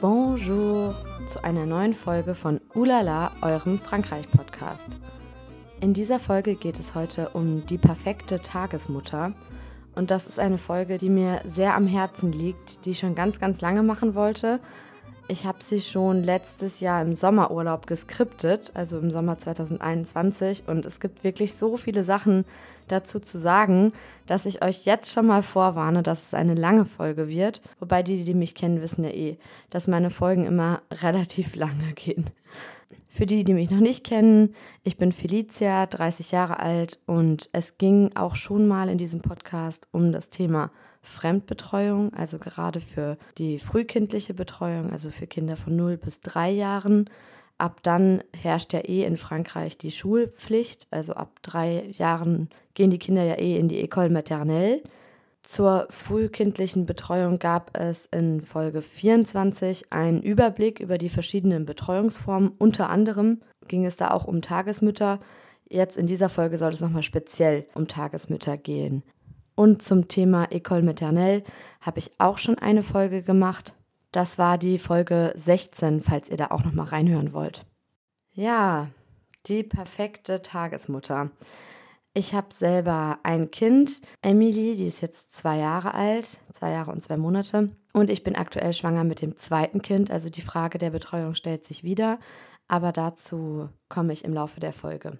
Bonjour zu einer neuen Folge von Ulala, eurem Frankreich-Podcast. In dieser Folge geht es heute um die perfekte Tagesmutter. Und das ist eine Folge, die mir sehr am Herzen liegt, die ich schon ganz, ganz lange machen wollte. Ich habe sie schon letztes Jahr im Sommerurlaub geskriptet, also im Sommer 2021. Und es gibt wirklich so viele Sachen dazu zu sagen, dass ich euch jetzt schon mal vorwarne, dass es eine lange Folge wird. Wobei die, die mich kennen, wissen ja eh, dass meine Folgen immer relativ lange gehen. Für die, die mich noch nicht kennen, ich bin Felicia, 30 Jahre alt und es ging auch schon mal in diesem Podcast um das Thema Fremdbetreuung, also gerade für die frühkindliche Betreuung, also für Kinder von 0 bis 3 Jahren. Ab dann herrscht ja eh in Frankreich die Schulpflicht, also ab drei Jahren gehen die Kinder ja eh in die École maternelle. Zur frühkindlichen Betreuung gab es in Folge 24 einen Überblick über die verschiedenen Betreuungsformen. Unter anderem ging es da auch um Tagesmütter. Jetzt in dieser Folge soll es nochmal speziell um Tagesmütter gehen. Und zum Thema École maternelle habe ich auch schon eine Folge gemacht. Das war die Folge 16, falls ihr da auch nochmal reinhören wollt. Ja, die perfekte Tagesmutter. Ich habe selber ein Kind, Emily, die ist jetzt zwei Jahre alt, zwei Jahre und zwei Monate. Und ich bin aktuell schwanger mit dem zweiten Kind. Also die Frage der Betreuung stellt sich wieder. Aber dazu komme ich im Laufe der Folge.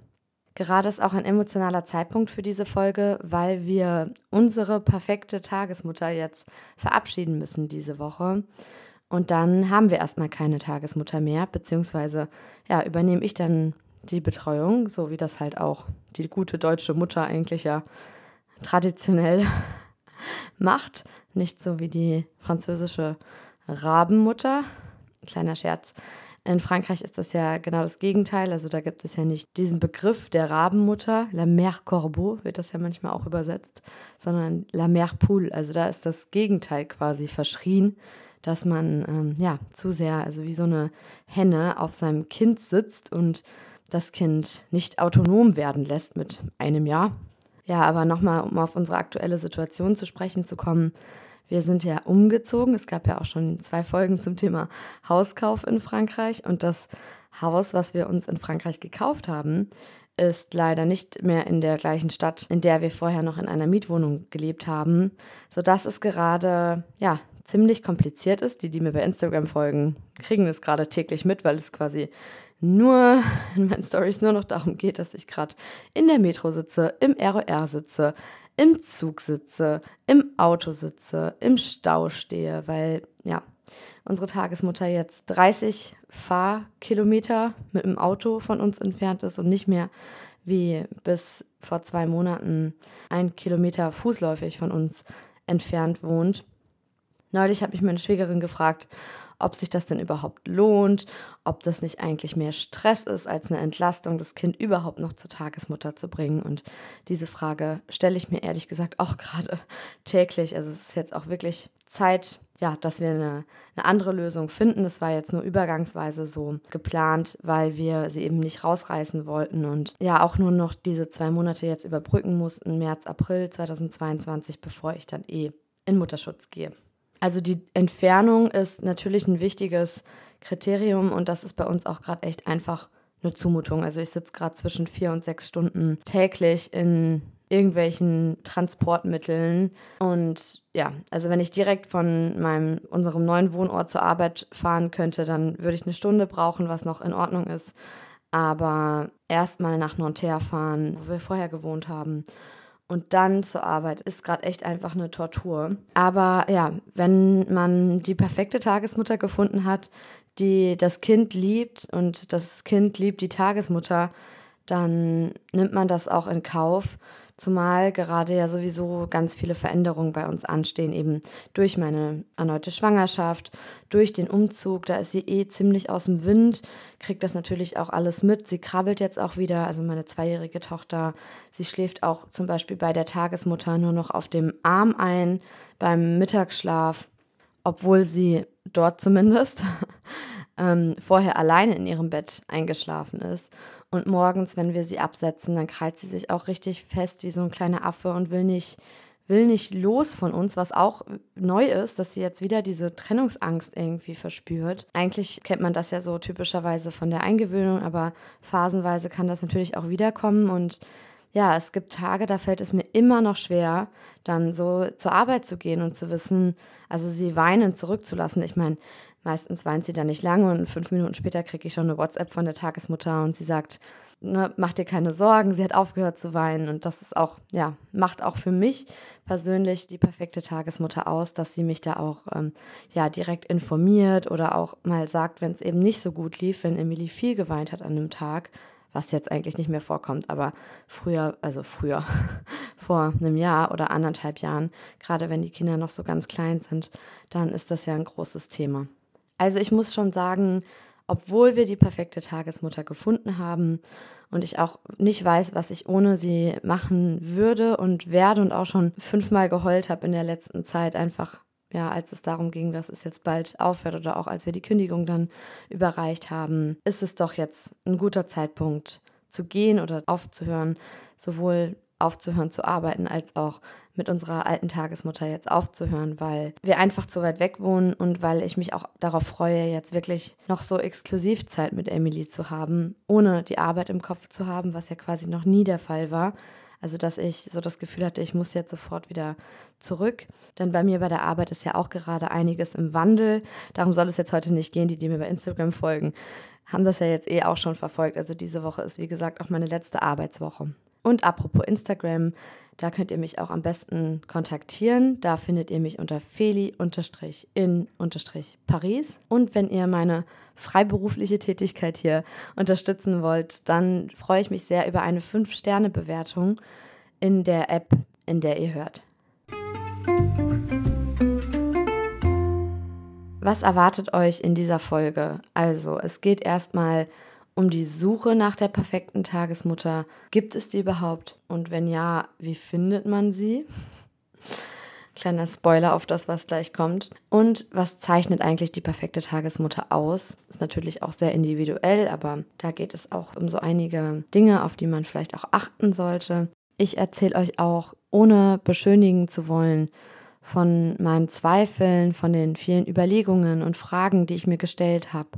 Gerade ist auch ein emotionaler Zeitpunkt für diese Folge, weil wir unsere perfekte Tagesmutter jetzt verabschieden müssen diese Woche. Und dann haben wir erstmal keine Tagesmutter mehr, beziehungsweise ja, übernehme ich dann die Betreuung, so wie das halt auch die gute deutsche Mutter eigentlich ja traditionell macht. Nicht so wie die französische Rabenmutter. Kleiner Scherz. In Frankreich ist das ja genau das Gegenteil. Also da gibt es ja nicht diesen Begriff der Rabenmutter, la mère corbeau wird das ja manchmal auch übersetzt, sondern la mère poule. Also da ist das Gegenteil quasi verschrien, dass man ähm, ja zu sehr, also wie so eine Henne auf seinem Kind sitzt und das Kind nicht autonom werden lässt mit einem Jahr. Ja, aber nochmal, um auf unsere aktuelle Situation zu sprechen zu kommen. Wir sind ja umgezogen. Es gab ja auch schon zwei Folgen zum Thema Hauskauf in Frankreich. Und das Haus, was wir uns in Frankreich gekauft haben, ist leider nicht mehr in der gleichen Stadt, in der wir vorher noch in einer Mietwohnung gelebt haben, sodass es gerade ja ziemlich kompliziert ist. Die, die mir bei Instagram folgen, kriegen das gerade täglich mit, weil es quasi nur in meinen Stories nur noch darum geht, dass ich gerade in der Metro sitze, im ROR sitze, im Zug sitze, im Auto sitze, im Stau stehe, weil ja, unsere Tagesmutter jetzt 30 Fahrkilometer mit dem Auto von uns entfernt ist und nicht mehr wie bis vor zwei Monaten ein Kilometer fußläufig von uns entfernt wohnt. Neulich habe ich meine Schwägerin gefragt, ob sich das denn überhaupt lohnt, ob das nicht eigentlich mehr Stress ist als eine Entlastung, das Kind überhaupt noch zur Tagesmutter zu bringen. Und diese Frage stelle ich mir ehrlich gesagt auch gerade täglich. Also es ist jetzt auch wirklich Zeit, ja, dass wir eine, eine andere Lösung finden. Das war jetzt nur übergangsweise so geplant, weil wir sie eben nicht rausreißen wollten und ja auch nur noch diese zwei Monate jetzt überbrücken mussten, März, April 2022, bevor ich dann eh in Mutterschutz gehe. Also die Entfernung ist natürlich ein wichtiges Kriterium und das ist bei uns auch gerade echt einfach eine Zumutung. Also ich sitze gerade zwischen vier und sechs Stunden täglich in irgendwelchen Transportmitteln. Und ja, also wenn ich direkt von meinem, unserem neuen Wohnort zur Arbeit fahren könnte, dann würde ich eine Stunde brauchen, was noch in Ordnung ist. Aber erstmal nach Nanterre fahren, wo wir vorher gewohnt haben und dann zur Arbeit ist gerade echt einfach eine Tortur. Aber ja, wenn man die perfekte Tagesmutter gefunden hat, die das Kind liebt und das Kind liebt die Tagesmutter, dann nimmt man das auch in Kauf Zumal gerade ja sowieso ganz viele Veränderungen bei uns anstehen, eben durch meine erneute Schwangerschaft, durch den Umzug. Da ist sie eh ziemlich aus dem Wind, kriegt das natürlich auch alles mit. Sie krabbelt jetzt auch wieder, also meine zweijährige Tochter. Sie schläft auch zum Beispiel bei der Tagesmutter nur noch auf dem Arm ein beim Mittagsschlaf, obwohl sie dort zumindest ähm, vorher alleine in ihrem Bett eingeschlafen ist. Und morgens, wenn wir sie absetzen, dann krallt sie sich auch richtig fest wie so ein kleiner Affe und will nicht, will nicht los von uns, was auch neu ist, dass sie jetzt wieder diese Trennungsangst irgendwie verspürt. Eigentlich kennt man das ja so typischerweise von der Eingewöhnung, aber phasenweise kann das natürlich auch wiederkommen und ja, es gibt Tage, da fällt es mir immer noch schwer, dann so zur Arbeit zu gehen und zu wissen, also sie weinen zurückzulassen. Ich meine, meistens weint sie dann nicht lange und fünf Minuten später kriege ich schon eine WhatsApp von der Tagesmutter und sie sagt, ne, mach dir keine Sorgen, sie hat aufgehört zu weinen. Und das ist auch, ja, macht auch für mich persönlich die perfekte Tagesmutter aus, dass sie mich da auch ähm, ja, direkt informiert oder auch mal sagt, wenn es eben nicht so gut lief, wenn Emily viel geweint hat an einem Tag, was jetzt eigentlich nicht mehr vorkommt, aber früher, also früher, vor einem Jahr oder anderthalb Jahren, gerade wenn die Kinder noch so ganz klein sind, dann ist das ja ein großes Thema. Also ich muss schon sagen, obwohl wir die perfekte Tagesmutter gefunden haben und ich auch nicht weiß, was ich ohne sie machen würde und werde und auch schon fünfmal geheult habe in der letzten Zeit, einfach ja, als es darum ging, dass es jetzt bald aufhört oder auch als wir die Kündigung dann überreicht haben, ist es doch jetzt ein guter Zeitpunkt zu gehen oder aufzuhören, sowohl aufzuhören zu arbeiten, als auch mit unserer alten Tagesmutter jetzt aufzuhören, weil wir einfach zu weit weg wohnen und weil ich mich auch darauf freue, jetzt wirklich noch so Exklusivzeit mit Emily zu haben, ohne die Arbeit im Kopf zu haben, was ja quasi noch nie der Fall war. Also, dass ich so das Gefühl hatte, ich muss jetzt sofort wieder zurück. Denn bei mir bei der Arbeit ist ja auch gerade einiges im Wandel. Darum soll es jetzt heute nicht gehen, die, die mir bei Instagram folgen, haben das ja jetzt eh auch schon verfolgt. Also diese Woche ist, wie gesagt, auch meine letzte Arbeitswoche. Und apropos Instagram, da könnt ihr mich auch am besten kontaktieren. Da findet ihr mich unter feli-in-paris. Und wenn ihr meine freiberufliche Tätigkeit hier unterstützen wollt, dann freue ich mich sehr über eine 5-Sterne-Bewertung in der App, in der ihr hört. Was erwartet euch in dieser Folge? Also, es geht erstmal um die Suche nach der perfekten Tagesmutter. Gibt es die überhaupt? Und wenn ja, wie findet man sie? Kleiner Spoiler auf das, was gleich kommt. Und was zeichnet eigentlich die perfekte Tagesmutter aus? Ist natürlich auch sehr individuell, aber da geht es auch um so einige Dinge, auf die man vielleicht auch achten sollte. Ich erzähle euch auch, ohne beschönigen zu wollen, von meinen Zweifeln, von den vielen Überlegungen und Fragen, die ich mir gestellt habe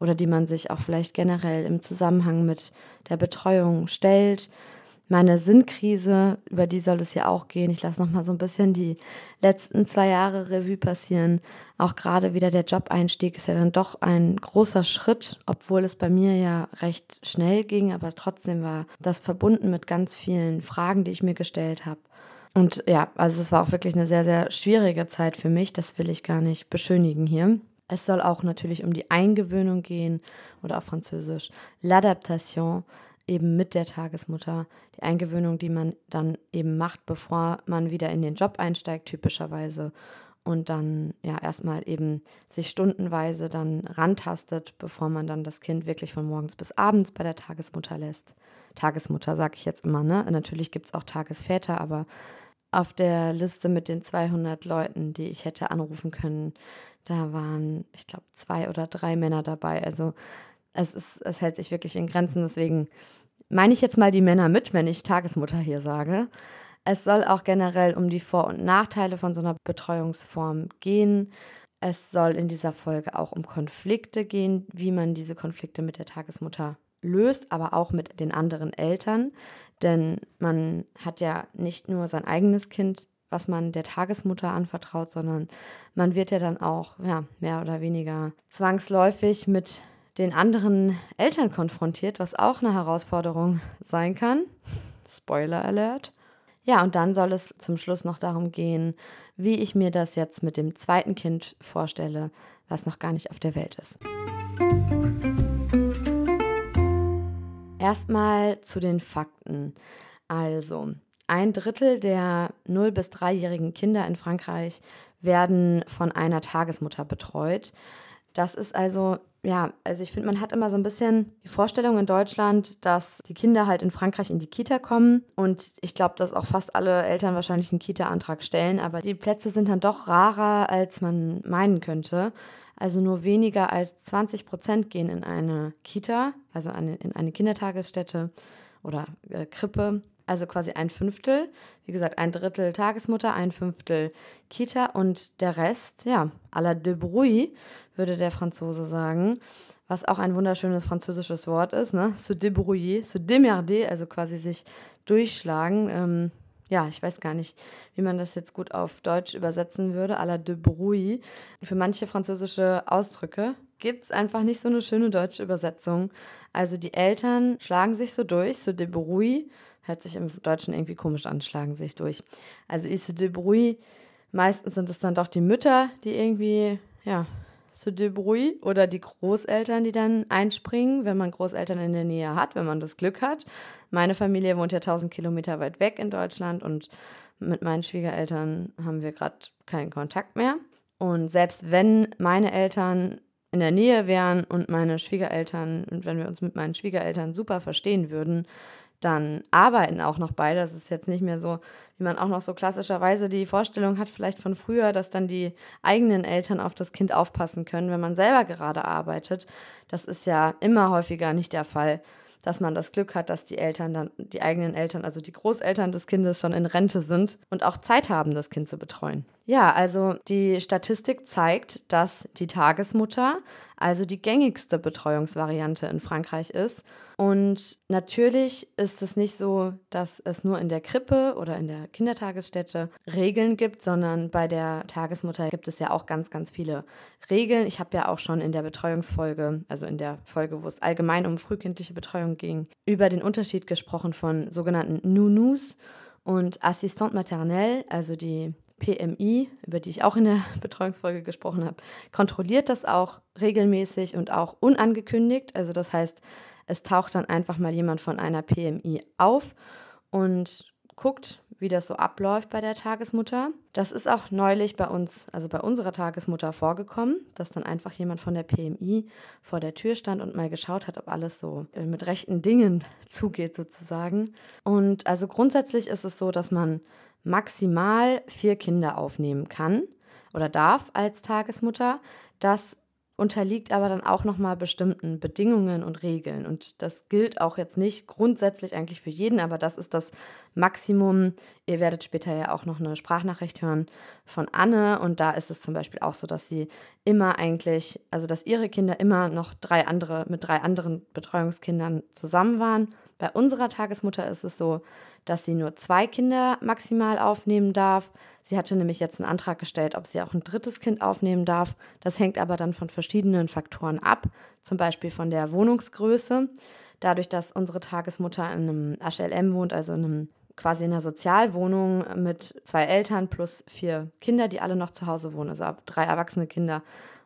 oder die man sich auch vielleicht generell im Zusammenhang mit der Betreuung stellt. Meine Sinnkrise, über die soll es ja auch gehen. Ich lasse noch mal so ein bisschen die letzten zwei Jahre Revue passieren. Auch gerade wieder der Job-Einstieg ist ja dann doch ein großer Schritt, obwohl es bei mir ja recht schnell ging, aber trotzdem war das verbunden mit ganz vielen Fragen, die ich mir gestellt habe. Und ja, also es war auch wirklich eine sehr, sehr schwierige Zeit für mich. Das will ich gar nicht beschönigen hier. Es soll auch natürlich um die Eingewöhnung gehen oder auf Französisch L'adaptation eben mit der Tagesmutter. Die Eingewöhnung, die man dann eben macht, bevor man wieder in den Job einsteigt, typischerweise. Und dann ja erstmal eben sich stundenweise dann rantastet, bevor man dann das Kind wirklich von morgens bis abends bei der Tagesmutter lässt. Tagesmutter sage ich jetzt immer, ne? Natürlich gibt es auch Tagesväter, aber auf der Liste mit den 200 Leuten, die ich hätte anrufen können, da waren, ich glaube, zwei oder drei Männer dabei. Also es, ist, es hält sich wirklich in Grenzen. Deswegen meine ich jetzt mal die Männer mit, wenn ich Tagesmutter hier sage. Es soll auch generell um die Vor- und Nachteile von so einer Betreuungsform gehen. Es soll in dieser Folge auch um Konflikte gehen, wie man diese Konflikte mit der Tagesmutter löst, aber auch mit den anderen Eltern. Denn man hat ja nicht nur sein eigenes Kind was man der Tagesmutter anvertraut, sondern man wird ja dann auch ja, mehr oder weniger zwangsläufig mit den anderen Eltern konfrontiert, was auch eine Herausforderung sein kann. Spoiler Alert. Ja, und dann soll es zum Schluss noch darum gehen, wie ich mir das jetzt mit dem zweiten Kind vorstelle, was noch gar nicht auf der Welt ist. Erstmal zu den Fakten. Also, ein Drittel der 0- bis 3-jährigen Kinder in Frankreich werden von einer Tagesmutter betreut. Das ist also, ja, also ich finde, man hat immer so ein bisschen die Vorstellung in Deutschland, dass die Kinder halt in Frankreich in die Kita kommen. Und ich glaube, dass auch fast alle Eltern wahrscheinlich einen Kita-Antrag stellen. Aber die Plätze sind dann doch rarer, als man meinen könnte. Also nur weniger als 20 Prozent gehen in eine Kita, also eine, in eine Kindertagesstätte oder äh, Krippe. also quasi ein Fünftel. Wie gesagt, ein Drittel Tagesmutter, ein Fünftel Kita und der Rest, ja, à la débrouille, würde der Franzose sagen. Was auch ein wunderschönes französisches Wort ist, ne? Se débrouiller, se démerder, also quasi sich durchschlagen. Ähm, ja, ich weiß gar nicht, wie man das jetzt gut auf Deutsch übersetzen würde, à la de bruit. Für manche französische Ausdrücke gibt es einfach nicht so eine schöne deutsche Übersetzung. Also die Eltern schlagen sich so durch, so de bruit, hört sich im Deutschen irgendwie komisch an, schlagen sich durch. Also is de bruit, meistens sind es dann doch die Mütter, die irgendwie, ja, se débrouille oder die Großeltern, die dann einspringen, wenn man Großeltern in der Nähe hat, wenn man das Glück hat. Meine Familie wohnt ja 1000 Kilometer weit weg in Deutschland und mit meinen Schwiegereltern haben wir gerade keinen Kontakt mehr. Und selbst wenn meine Eltern in der Nähe wären und meine Schwiegereltern, und wenn wir uns mit meinen Schwiegereltern super verstehen würden, dann arbeiten auch noch beide. Das ist jetzt nicht mehr so, wie man auch noch so klassischerweise die Vorstellung hat, vielleicht von früher, dass dann die eigenen Eltern auf das Kind aufpassen können, wenn man selber gerade arbeitet. Das ist ja immer häufiger nicht der Fall dass man das Glück hat, dass die Eltern dann, die eigenen Eltern, also die Großeltern des Kindes schon in Rente sind und auch Zeit haben, das Kind zu betreuen. Ja, also die Statistik zeigt, dass die Tagesmutter also die gängigste Betreuungsvariante in Frankreich ist. Und natürlich ist es nicht so, dass es nur in der Krippe oder in der Kindertagesstätte Regeln gibt, sondern bei der Tagesmutter gibt es ja auch ganz, ganz viele Regeln. Ich habe ja auch schon in der Betreuungsfolge, also in der Folge, wo es allgemein um frühkindliche Betreuung ging, über den Unterschied gesprochen von sogenannten Nounous und Assistant maternelle, also die PMI, über die ich auch in der Betreuungsfolge gesprochen habe, kontrolliert das auch regelmäßig und auch unangekündigt. Also das heißt, es taucht dann einfach mal jemand von einer PMI auf und guckt, wie das so abläuft bei der Tagesmutter. Das ist auch neulich bei uns, also bei unserer Tagesmutter vorgekommen, dass dann einfach jemand von der PMI vor der Tür stand und mal geschaut hat, ob alles so äh, mit rechten Dingen zugeht sozusagen. Und also grundsätzlich ist es so, dass man maximal vier Kinder aufnehmen kann oder darf als Tagesmutter. Das unterliegt aber dann auch nochmal bestimmten Bedingungen und Regeln. Und das gilt auch jetzt nicht grundsätzlich eigentlich für jeden, aber das ist das Maximum. Ihr werdet später ja auch noch eine Sprachnachricht hören von Anne. Und da ist es zum Beispiel auch so, dass sie immer eigentlich, also dass ihre Kinder immer noch drei andere, mit drei anderen Betreuungskindern zusammen waren. Bei unserer Tagesmutter ist es so, dass sie nur zwei Kinder maximal aufnehmen darf. Sie hatte nämlich jetzt einen Antrag gestellt, ob sie auch ein drittes Kind aufnehmen darf. Das hängt aber dann von verschiedenen Faktoren ab, zum Beispiel von der Wohnungsgröße. Dadurch, dass unsere Tagesmutter in einem HLM wohnt, also in einem quasi in einer Sozialwohnung mit zwei Eltern plus vier Kinder, die alle noch zu Hause wohnen, also drei erwachsene Kinder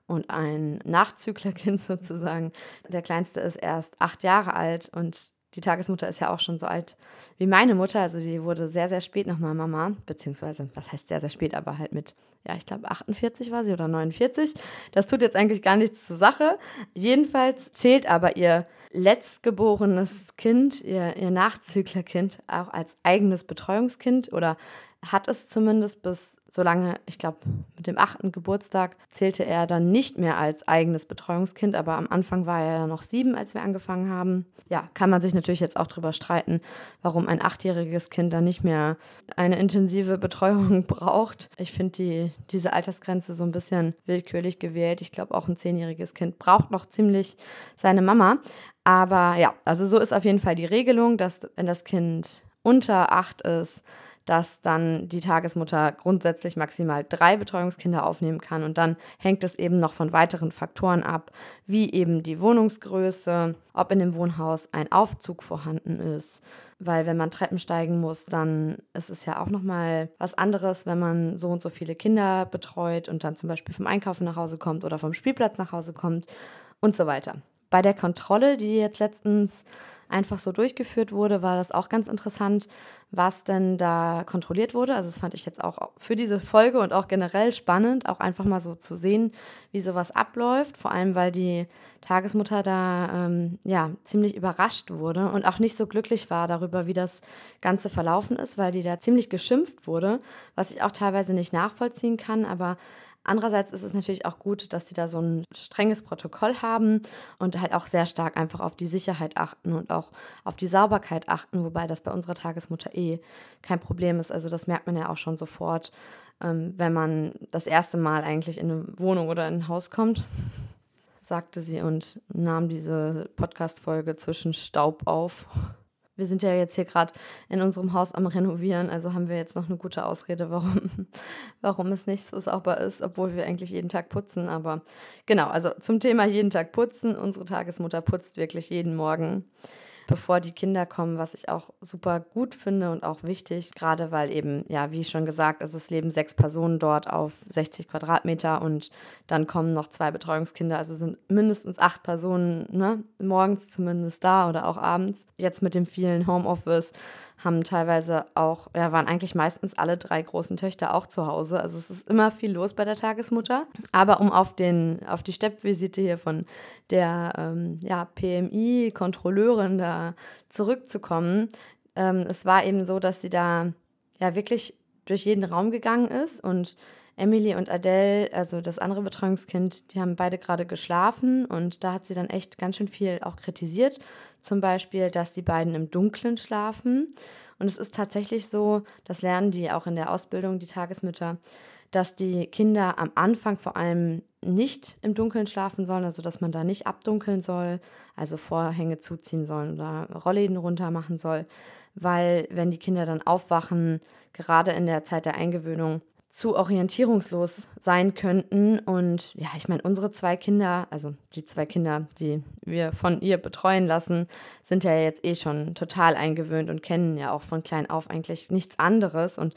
und ein Nachzüglerkind sozusagen. Der kleinste ist erst acht Jahre alt und die Tagesmutter ist ja auch schon so alt wie meine Mutter. Also die wurde sehr, sehr spät nochmal Mama. Beziehungsweise, was heißt sehr, sehr spät, aber halt mit, ja, ich glaube 48 war sie oder 49. Das tut jetzt eigentlich gar nichts zur Sache. Jedenfalls zählt aber ihr letztgeborenes Kind, ihr, ihr Nachzüglerkind, auch als eigenes Betreuungskind oder hat es zumindest bis solange, ich glaube, mit dem achten Geburtstag zählte er dann nicht mehr als eigenes Betreuungskind, aber am Anfang war er ja noch sieben, als wir angefangen haben. Ja, kann man sich natürlich jetzt auch drüber streiten, warum ein achtjähriges Kind dann nicht mehr eine intensive Betreuung braucht. Ich finde die, diese Altersgrenze so ein bisschen willkürlich gewählt. Ich glaube, auch ein zehnjähriges Kind braucht noch ziemlich seine Mama. Aber ja, also so ist auf jeden Fall die Regelung, dass wenn das Kind unter acht ist, dass dann die Tagesmutter grundsätzlich maximal drei Betreuungskinder aufnehmen kann. Und dann hängt es eben noch von weiteren Faktoren ab, wie eben die Wohnungsgröße, ob in dem Wohnhaus ein Aufzug vorhanden ist. Weil wenn man Treppen steigen muss, dann ist es ja auch nochmal was anderes, wenn man so und so viele Kinder betreut und dann zum Beispiel vom Einkaufen nach Hause kommt oder vom Spielplatz nach Hause kommt und so weiter. Bei der Kontrolle, die jetzt letztens einfach so durchgeführt wurde, war das auch ganz interessant, was denn da kontrolliert wurde. Also das fand ich jetzt auch für diese Folge und auch generell spannend, auch einfach mal so zu sehen, wie sowas abläuft. Vor allem, weil die Tagesmutter da ähm, ja ziemlich überrascht wurde und auch nicht so glücklich war darüber, wie das Ganze verlaufen ist, weil die da ziemlich geschimpft wurde, was ich auch teilweise nicht nachvollziehen kann. Aber Andererseits ist es natürlich auch gut, dass sie da so ein strenges Protokoll haben und halt auch sehr stark einfach auf die Sicherheit achten und auch auf die Sauberkeit achten, wobei das bei unserer Tagesmutter eh kein Problem ist. Also das merkt man ja auch schon sofort, ähm, wenn man das erste Mal eigentlich in eine Wohnung oder in ein Haus kommt, sagte sie und nahm diese Podcast-Folge zwischen Staub auf wir sind ja jetzt hier gerade in unserem Haus am Renovieren, also haben wir jetzt noch eine gute Ausrede, warum, warum es nicht so sauber ist, obwohl wir eigentlich jeden Tag putzen. Aber genau, also zum Thema jeden Tag putzen. Unsere Tagesmutter putzt wirklich jeden Morgen bevor die Kinder kommen, was ich auch super gut finde und auch wichtig, gerade weil eben, ja, wie schon gesagt, es leben sechs Personen dort auf 60 Quadratmeter und dann kommen noch zwei Betreuungskinder, also sind mindestens acht Personen, ne, morgens zumindest da oder auch abends. Jetzt mit dem vielen Homeoffice haben teilweise auch, ja, waren eigentlich meistens alle drei großen Töchter auch zu Hause. Also es ist immer viel los bei der Tagesmutter. Aber um auf, den, auf die Steppvisite hier von der ähm, ja, PMI-Kontrolleurin da zurückzukommen, ähm, es war eben so, dass sie da ja wirklich durch jeden Raum gegangen ist und Emily und Adele, also das andere Betreuungskind, die haben beide gerade geschlafen und da hat sie dann echt ganz schön viel auch kritisiert. Zum Beispiel, dass die beiden im Dunkeln schlafen. Und es ist tatsächlich so, das lernen die auch in der Ausbildung, die Tagesmütter, dass die Kinder am Anfang vor allem nicht im Dunkeln schlafen sollen, also dass man da nicht abdunkeln soll, also Vorhänge zuziehen soll oder Rollläden runter machen soll, weil wenn die Kinder dann aufwachen, gerade in der Zeit der Eingewöhnung, zu orientierungslos sein könnten. Und ja, ich meine, unsere zwei Kinder, also die zwei Kinder, die wir von ihr betreuen lassen, sind ja jetzt eh schon total eingewöhnt und kennen ja auch von klein auf eigentlich nichts anderes. Und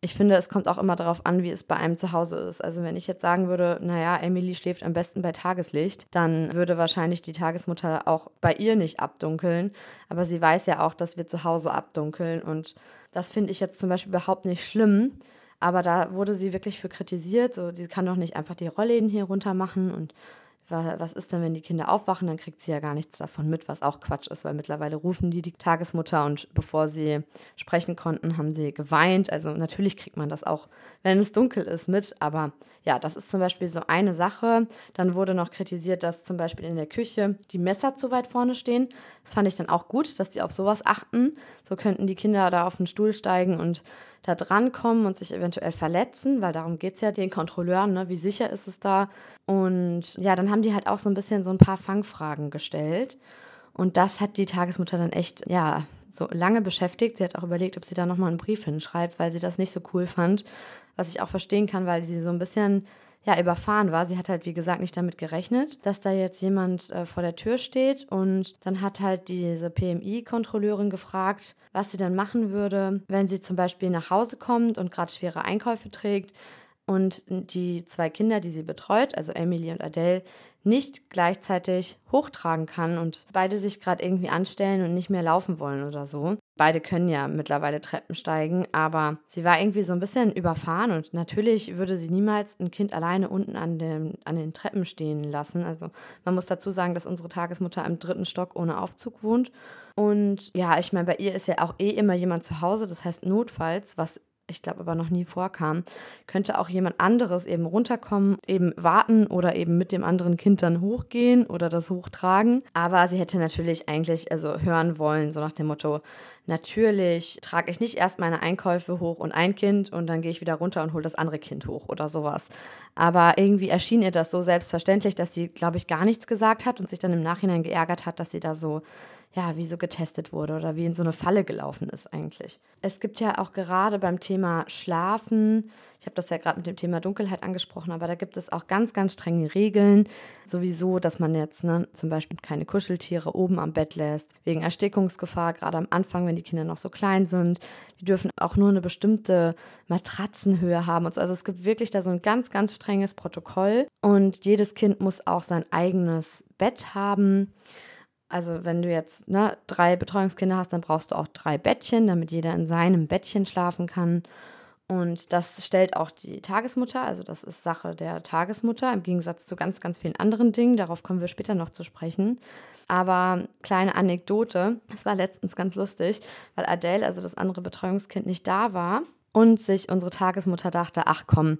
ich finde, es kommt auch immer darauf an, wie es bei einem zu Hause ist. Also wenn ich jetzt sagen würde, naja, Emily schläft am besten bei Tageslicht, dann würde wahrscheinlich die Tagesmutter auch bei ihr nicht abdunkeln. Aber sie weiß ja auch, dass wir zu Hause abdunkeln. Und das finde ich jetzt zum Beispiel überhaupt nicht schlimm. Aber da wurde sie wirklich für kritisiert. So, sie kann doch nicht einfach die Rollläden hier runter machen und was ist denn, wenn die Kinder aufwachen, dann kriegt sie ja gar nichts davon mit, was auch Quatsch ist, weil mittlerweile rufen die die Tagesmutter und bevor sie sprechen konnten, haben sie geweint. Also natürlich kriegt man das auch, wenn es dunkel ist, mit. Aber ja, das ist zum Beispiel so eine Sache. Dann wurde noch kritisiert, dass zum Beispiel in der Küche die Messer zu weit vorne stehen. Das fand ich dann auch gut, dass die auf sowas achten. So könnten die Kinder da auf den Stuhl steigen und da drankommen und sich eventuell verletzen, weil darum geht es ja den Kontrolleuren, ne? wie sicher ist es da. Und ja, dann haben die halt auch so ein bisschen so ein paar Fangfragen gestellt. Und das hat die Tagesmutter dann echt, ja, so lange beschäftigt. Sie hat auch überlegt, ob sie da nochmal einen Brief hinschreibt, weil sie das nicht so cool fand. Was ich auch verstehen kann, weil sie so ein bisschen ja, überfahren war. Sie hat halt, wie gesagt, nicht damit gerechnet, dass da jetzt jemand äh, vor der Tür steht. Und dann hat halt diese PMI-Kontrolleurin gefragt, was sie dann machen würde, wenn sie zum Beispiel nach Hause kommt und gerade schwere Einkäufe trägt und die zwei Kinder, die sie betreut, also Emily und Adele, nicht gleichzeitig hochtragen kann und beide sich gerade irgendwie anstellen und nicht mehr laufen wollen oder so. Beide können ja mittlerweile Treppen steigen, aber sie war irgendwie so ein bisschen überfahren und natürlich würde sie niemals ein Kind alleine unten an, dem, an den Treppen stehen lassen. Also man muss dazu sagen, dass unsere Tagesmutter im dritten Stock ohne Aufzug wohnt. Und ja, ich meine, bei ihr ist ja auch eh immer jemand zu Hause. Das heißt, notfalls, was ich glaube aber noch nie vorkam, könnte auch jemand anderes eben runterkommen, eben warten oder eben mit dem anderen Kind dann hochgehen oder das hochtragen. Aber sie hätte natürlich eigentlich also hören wollen, so nach dem Motto, natürlich trage ich nicht erst meine Einkäufe hoch und ein Kind und dann gehe ich wieder runter und hole das andere Kind hoch oder sowas. Aber irgendwie erschien ihr das so selbstverständlich, dass sie, glaube ich, gar nichts gesagt hat und sich dann im Nachhinein geärgert hat, dass sie da so ja, wie so getestet wurde oder wie in so eine Falle gelaufen ist eigentlich. Es gibt ja auch gerade beim Thema Schlafen, ich habe das ja gerade mit dem Thema Dunkelheit angesprochen, aber da gibt es auch ganz, ganz strenge Regeln. Sowieso, dass man jetzt ne, zum Beispiel keine Kuscheltiere oben am Bett lässt, wegen Erstickungsgefahr, gerade am Anfang, wenn die Kinder noch so klein sind. Die dürfen auch nur eine bestimmte Matratzenhöhe haben und so. Also es gibt wirklich da so ein ganz, ganz strenges Protokoll und jedes Kind muss auch sein eigenes Bett haben. Also wenn du jetzt ne, drei Betreuungskinder hast, dann brauchst du auch drei Bettchen, damit jeder in seinem Bettchen schlafen kann. Und das stellt auch die Tagesmutter, also das ist Sache der Tagesmutter, im Gegensatz zu ganz, ganz vielen anderen Dingen. Darauf kommen wir später noch zu sprechen. Aber kleine Anekdote, es war letztens ganz lustig, weil Adele, also das andere Betreuungskind, nicht da war. Und sich unsere Tagesmutter dachte, ach komm,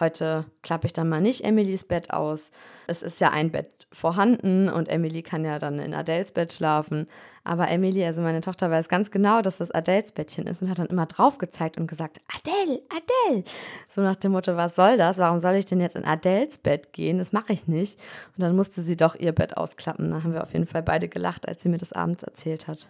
heute klappe ich dann mal nicht Emilys Bett aus. Es ist ja ein Bett vorhanden und Emily kann ja dann in Adels Bett schlafen. Aber Emily, also meine Tochter, weiß ganz genau, dass das Adels Bettchen ist und hat dann immer drauf gezeigt und gesagt, Adele, Adele. So nach dem Motto, was soll das? Warum soll ich denn jetzt in Adels Bett gehen? Das mache ich nicht. Und dann musste sie doch ihr Bett ausklappen. Da haben wir auf jeden Fall beide gelacht, als sie mir das abends erzählt hat.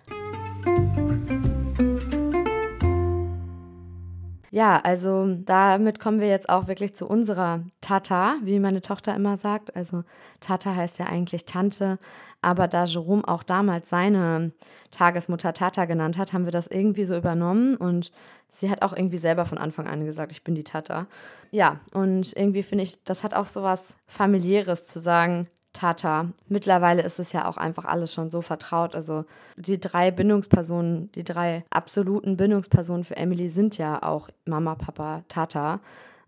Ja, also damit kommen wir jetzt auch wirklich zu unserer Tata, wie meine Tochter immer sagt. Also Tata heißt ja eigentlich Tante, aber da Jerome auch damals seine Tagesmutter Tata genannt hat, haben wir das irgendwie so übernommen und sie hat auch irgendwie selber von Anfang an gesagt, ich bin die Tata. Ja, und irgendwie finde ich, das hat auch so was familiäres zu sagen, Tata. Mittlerweile ist es ja auch einfach alles schon so vertraut. Also die drei Bindungspersonen, die drei absoluten Bindungspersonen für Emily sind ja auch Mama, Papa, Tata.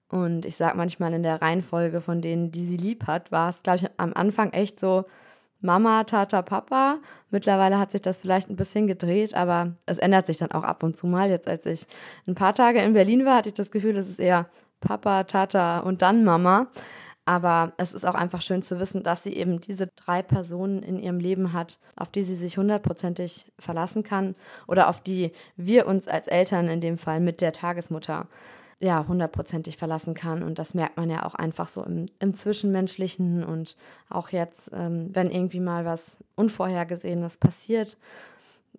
Und ich sage manchmal in der Reihenfolge von denen, die sie lieb hat, war es, glaube ich, am Anfang echt so Mama, Tata, Papa. Mittlerweile hat sich das vielleicht ein bisschen gedreht, aber es ändert sich dann auch ab und zu mal. Jetzt, als ich ein paar Tage in Berlin war, hatte ich das Gefühl, es ist eher Papa, Tata und dann Mama. Aber es ist auch einfach schön zu wissen, dass sie eben diese drei Personen in ihrem Leben hat, auf die sie sich hundertprozentig verlassen kann oder auf die wir uns als Eltern in dem Fall mit der Tagesmutter ja hundertprozentig verlassen kann. Und das merkt man ja auch einfach so im, im Zwischenmenschlichen und auch jetzt, ähm, wenn irgendwie mal was Unvorhergesehenes passiert,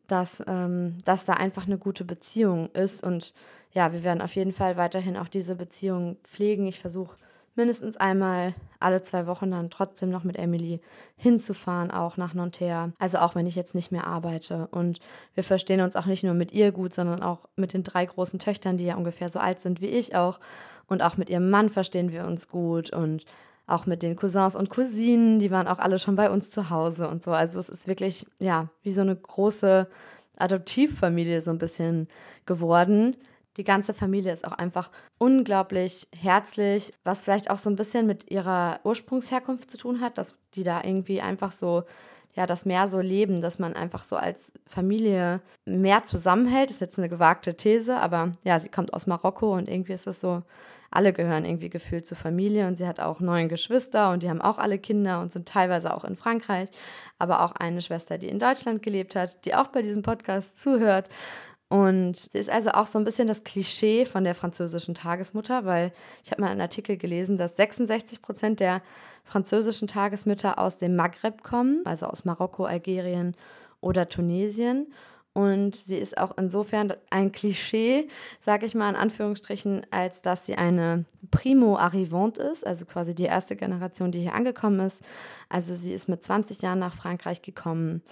dass, ähm, dass da einfach eine gute Beziehung ist. Und ja, wir werden auf jeden Fall weiterhin auch diese Beziehung pflegen. Ich versuche mindestens einmal alle zwei Wochen dann trotzdem noch mit Emily hinzufahren, auch nach Nanterre. Also auch wenn ich jetzt nicht mehr arbeite. Und wir verstehen uns auch nicht nur mit ihr gut, sondern auch mit den drei großen Töchtern, die ja ungefähr so alt sind wie ich auch. Und auch mit ihrem Mann verstehen wir uns gut und auch mit den Cousins und Cousinen, die waren auch alle schon bei uns zu Hause und so. Also es ist wirklich, ja, wie so eine große Adoptivfamilie so ein bisschen geworden. Die ganze Familie ist auch einfach unglaublich herzlich, was vielleicht auch so ein bisschen mit ihrer Ursprungsherkunft zu tun hat, dass die da irgendwie einfach so, ja, das mehr so leben, dass man einfach so als Familie mehr zusammenhält. Das ist jetzt eine gewagte These, aber ja, sie kommt aus Marokko und irgendwie ist es so, alle gehören irgendwie gefühlt zur Familie und sie hat auch neun Geschwister und die haben auch alle Kinder und sind teilweise auch in Frankreich, aber auch eine Schwester, die in Deutschland gelebt hat, die auch bei diesem Podcast zuhört. Und sie ist also auch so ein bisschen das Klischee von der französischen Tagesmutter, weil ich habe mal einen Artikel gelesen, dass 66 Prozent der französischen Tagesmütter aus dem Maghreb kommen, also aus Marokko, Algerien oder Tunesien. Und sie ist auch insofern ein Klischee, sage ich mal in Anführungsstrichen, als dass sie eine Primo Arrivante ist, also quasi die erste Generation, die hier angekommen ist. Also sie ist mit 20 Jahren nach Frankreich gekommen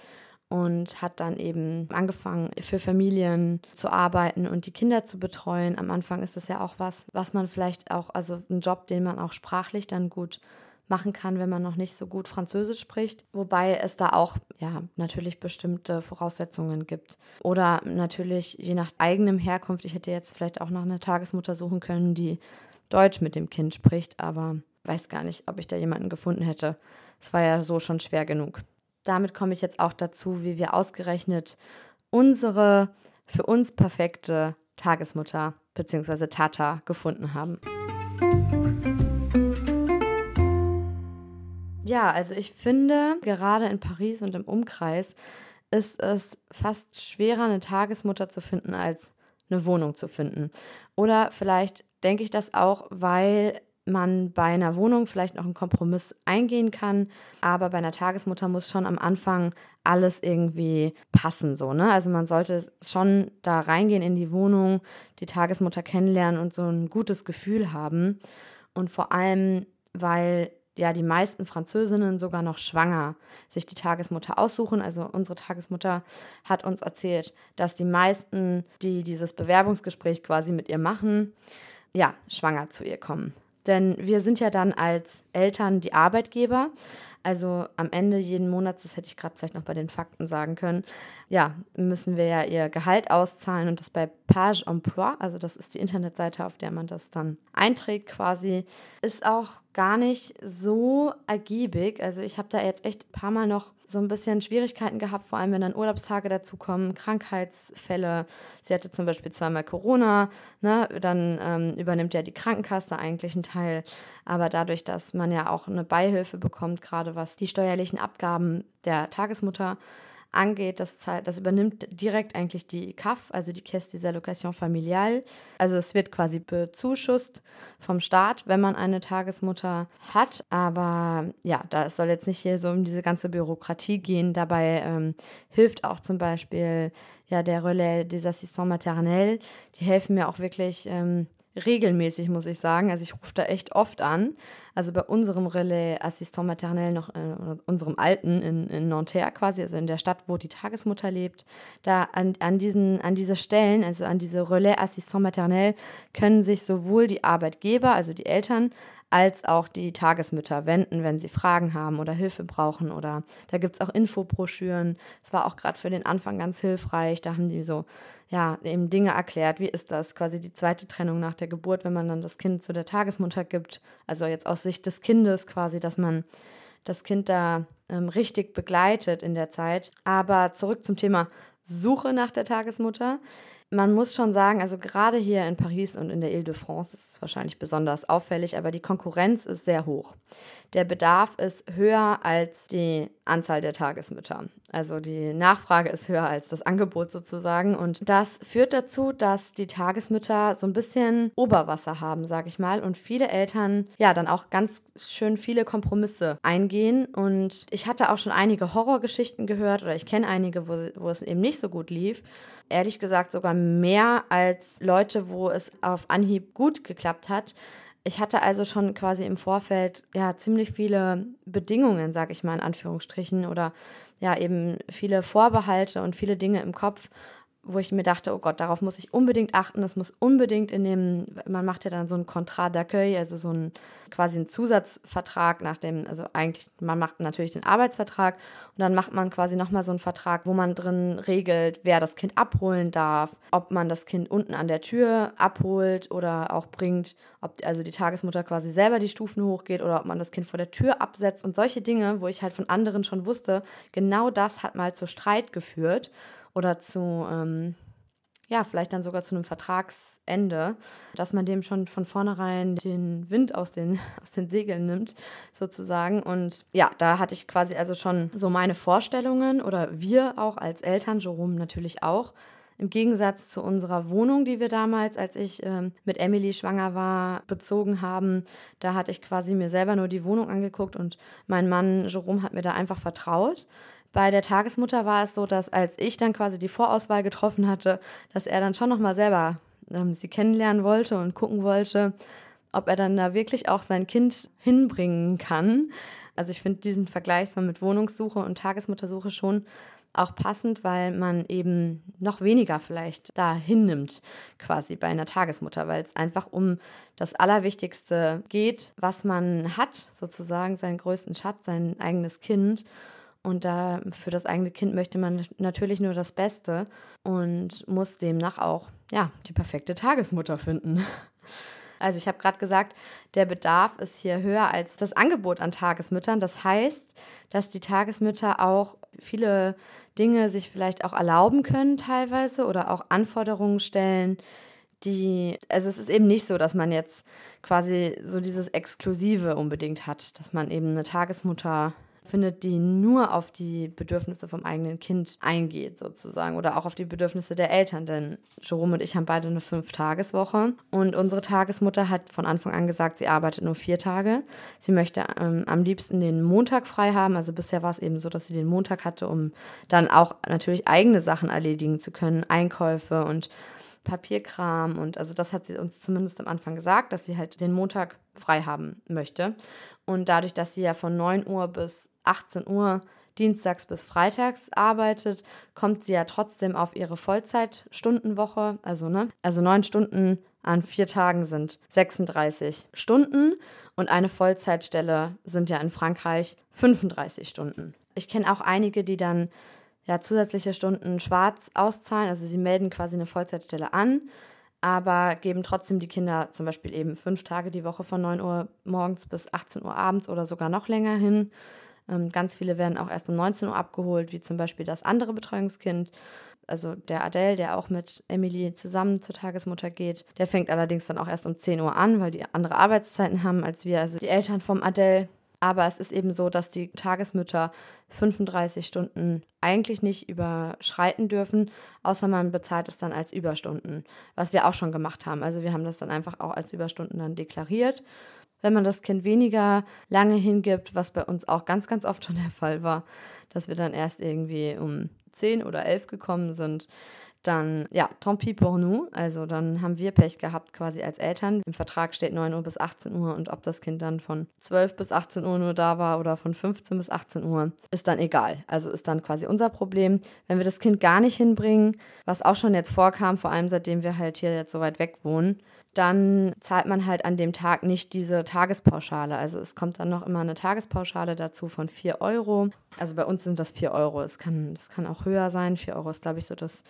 und hat dann eben angefangen, für Familien zu arbeiten und die Kinder zu betreuen. Am Anfang ist das ja auch was, was man vielleicht auch, also ein Job, den man auch sprachlich dann gut machen kann, wenn man noch nicht so gut Französisch spricht. Wobei es da auch ja natürlich bestimmte Voraussetzungen gibt. Oder natürlich je nach eigenem Herkunft. Ich hätte jetzt vielleicht auch nach einer Tagesmutter suchen können, die Deutsch mit dem Kind spricht, aber weiß gar nicht, ob ich da jemanden gefunden hätte. Es war ja so schon schwer genug damit komme ich jetzt auch dazu, wie wir ausgerechnet unsere für uns perfekte Tagesmutter bzw. Tata gefunden haben. Ja, also ich finde, gerade in Paris und im Umkreis ist es fast schwerer, eine Tagesmutter zu finden, als eine Wohnung zu finden. Oder vielleicht denke ich das auch, weil man bei einer Wohnung vielleicht noch einen Kompromiss eingehen kann, aber bei einer Tagesmutter muss schon am Anfang alles irgendwie passen, so, ne? Also man sollte schon da reingehen in die Wohnung, die Tagesmutter kennenlernen und so ein gutes Gefühl haben. Und vor allem, weil ja die meisten Französinnen sogar noch schwanger sich die Tagesmutter aussuchen. Also unsere Tagesmutter hat uns erzählt, dass die meisten, die dieses Bewerbungsgespräch quasi mit ihr machen, ja, schwanger zu ihr kommen. Denn wir sind ja dann als Eltern die Arbeitgeber. Also am Ende jeden Monats, das hätte ich gerade vielleicht noch bei den Fakten sagen können, ja, müssen wir ja ihr Gehalt auszahlen und das bei Page Emploi, also das ist die Internetseite, auf der man das dann einträgt quasi, ist auch gar nicht so ergiebig. Also ich habe da jetzt echt ein paar Mal noch so ein bisschen Schwierigkeiten gehabt, vor allem wenn dann Urlaubstage dazukommen, Krankheitsfälle. Sie hatte zum Beispiel zweimal Corona, ne? dann ähm, übernimmt ja die Krankenkasse eigentlich einen Teil. Aber dadurch, dass man ja auch eine Beihilfe bekommt, gerade was die steuerlichen Abgaben der Tagesmutter angeht, das, das übernimmt direkt eigentlich die CAF, also die Caisse des Allocations Familiales. Also es wird quasi bezuschusst vom Staat, wenn man eine Tagesmutter hat. Aber ja, da soll jetzt nicht hier so um diese ganze Bürokratie gehen. Dabei ähm, hilft auch zum Beispiel ja der Relais des Assistants Maternels. Die helfen mir auch wirklich. Ähm, regelmäßig, muss ich sagen. Also ich rufe da echt oft an. Also bei unserem Relais Assistant Maternel noch, äh, unserem alten in, in Nanterre quasi, also in der Stadt, wo die Tagesmutter lebt, da an, an, diesen, an diese Stellen, also an diese Relais Assistant Maternel, können sich sowohl die Arbeitgeber, also die Eltern, als auch die Tagesmütter wenden, wenn sie Fragen haben oder Hilfe brauchen. Oder da gibt es auch Infobroschüren. Es war auch gerade für den Anfang ganz hilfreich. Da haben die so, ja, eben Dinge erklärt. Wie ist das? Quasi die zweite Trennung nach der Geburt, wenn man dann das Kind zu der Tagesmutter gibt. Also jetzt aus Sicht des Kindes quasi, dass man das Kind da ähm, richtig begleitet in der Zeit. Aber zurück zum Thema Suche nach der Tagesmutter man muss schon sagen, also gerade hier in Paris und in der Ile-de-France ist es wahrscheinlich besonders auffällig, aber die Konkurrenz ist sehr hoch. Der Bedarf ist höher als die Anzahl der Tagesmütter. Also die Nachfrage ist höher als das Angebot sozusagen. Und das führt dazu, dass die Tagesmütter so ein bisschen Oberwasser haben, sage ich mal. Und viele Eltern ja dann auch ganz schön viele Kompromisse eingehen. Und ich hatte auch schon einige Horrorgeschichten gehört oder ich kenne einige, wo, wo es eben nicht so gut lief ehrlich gesagt sogar mehr als Leute, wo es auf Anhieb gut geklappt hat. Ich hatte also schon quasi im Vorfeld ja ziemlich viele Bedingungen, sage ich mal in Anführungsstrichen, oder ja eben viele Vorbehalte und viele Dinge im Kopf, wo ich mir dachte, oh Gott, darauf muss ich unbedingt achten, das muss unbedingt in dem, man macht ja dann so ein Contrat d'accueil, also so ein quasi ein Zusatzvertrag nach dem, also eigentlich, man macht natürlich den Arbeitsvertrag und dann macht man quasi nochmal so einen Vertrag, wo man drin regelt, wer das Kind abholen darf, ob man das Kind unten an der Tür abholt oder auch bringt, ob also die Tagesmutter quasi selber die Stufen hochgeht oder ob man das Kind vor der Tür absetzt und solche Dinge, wo ich halt von anderen schon wusste, genau das hat mal zu Streit geführt oder zu, ähm, ja, vielleicht dann sogar zu einem Vertragsende, dass man dem schon von vornherein den Wind aus den, aus den Segeln nimmt, sozusagen. Und ja, da hatte ich quasi also schon so meine Vorstellungen oder wir auch als Eltern, Jerome natürlich auch. Im Gegensatz zu unserer Wohnung, die wir damals, als ich ähm, mit Emily schwanger war, bezogen haben, da hatte ich quasi mir selber nur die Wohnung angeguckt und mein Mann Jerome hat mir da einfach vertraut. Bei der Tagesmutter war es so, dass als ich dann quasi die Vorauswahl getroffen hatte, dass er dann schon nochmal selber ähm, sie kennenlernen wollte und gucken wollte, ob er dann da wirklich auch sein Kind hinbringen kann. Also ich finde diesen Vergleich so mit Wohnungssuche und Tagesmuttersuche schon auch passend, weil man eben noch weniger vielleicht da hinnimmt, quasi bei einer Tagesmutter, weil es einfach um das Allerwichtigste geht, was man hat, sozusagen seinen größten Schatz, sein eigenes Kind. Und da für das eigene Kind möchte man natürlich nur das Beste und muss demnach auch ja, die perfekte Tagesmutter finden. Also ich habe gerade gesagt, der Bedarf ist hier höher als das Angebot an Tagesmüttern. Das heißt, dass die Tagesmütter auch viele Dinge sich vielleicht auch erlauben können teilweise oder auch Anforderungen stellen, die, also es ist eben nicht so, dass man jetzt quasi so dieses Exklusive unbedingt hat, dass man eben eine Tagesmutter findet, die nur auf die Bedürfnisse vom eigenen Kind eingeht, sozusagen, oder auch auf die Bedürfnisse der Eltern. Denn Jerome und ich haben beide eine Fünf-Tageswoche und unsere Tagesmutter hat von Anfang an gesagt, sie arbeitet nur vier Tage. Sie möchte ähm, am liebsten den Montag frei haben. Also bisher war es eben so, dass sie den Montag hatte, um dann auch natürlich eigene Sachen erledigen zu können, Einkäufe und Papierkram und also das hat sie uns zumindest am Anfang gesagt, dass sie halt den Montag frei haben möchte. Und dadurch, dass sie ja von 9 Uhr bis 18 Uhr dienstags bis freitags arbeitet, kommt sie ja trotzdem auf ihre Vollzeitstundenwoche. Also, ne? Also neun Stunden an vier Tagen sind 36 Stunden und eine Vollzeitstelle sind ja in Frankreich 35 Stunden. Ich kenne auch einige, die dann ja zusätzliche Stunden schwarz auszahlen. Also sie melden quasi eine Vollzeitstelle an, aber geben trotzdem die Kinder zum Beispiel eben fünf Tage die Woche von 9 Uhr morgens bis 18 Uhr abends oder sogar noch länger hin ganz viele werden auch erst um 19 Uhr abgeholt, wie zum Beispiel das andere Betreuungskind. Also der Adele, der auch mit Emily zusammen zur Tagesmutter geht, der fängt allerdings dann auch erst um 10 Uhr an, weil die andere Arbeitszeiten haben als wir, also die Eltern vom Adele. Aber es ist eben so, dass die Tagesmütter 35 Stunden eigentlich nicht überschreiten dürfen, außer man bezahlt es dann als Überstunden, was wir auch schon gemacht haben. Also wir haben das dann einfach auch als Überstunden dann deklariert. Wenn man das Kind weniger lange hingibt, was bei uns auch ganz, ganz oft schon der Fall war, dass wir dann erst irgendwie um 10 oder 11 gekommen sind, dann, ja, tant pis pour nous. Also dann haben wir Pech gehabt quasi als Eltern. Im Vertrag steht 9 Uhr bis 18 Uhr und ob das Kind dann von 12 bis 18 Uhr nur da war oder von 15 bis 18 Uhr, ist dann egal. Also ist dann quasi unser Problem. Wenn wir das Kind gar nicht hinbringen, was auch schon jetzt vorkam, vor allem seitdem wir halt hier jetzt so weit weg wohnen, dann zahlt man halt an dem Tag nicht diese Tagespauschale. Also es kommt dann noch immer eine Tagespauschale dazu von 4 Euro. Also bei uns sind das 4 Euro. Es kann, das kann auch höher sein. 4 Euro ist, glaube ich, so das,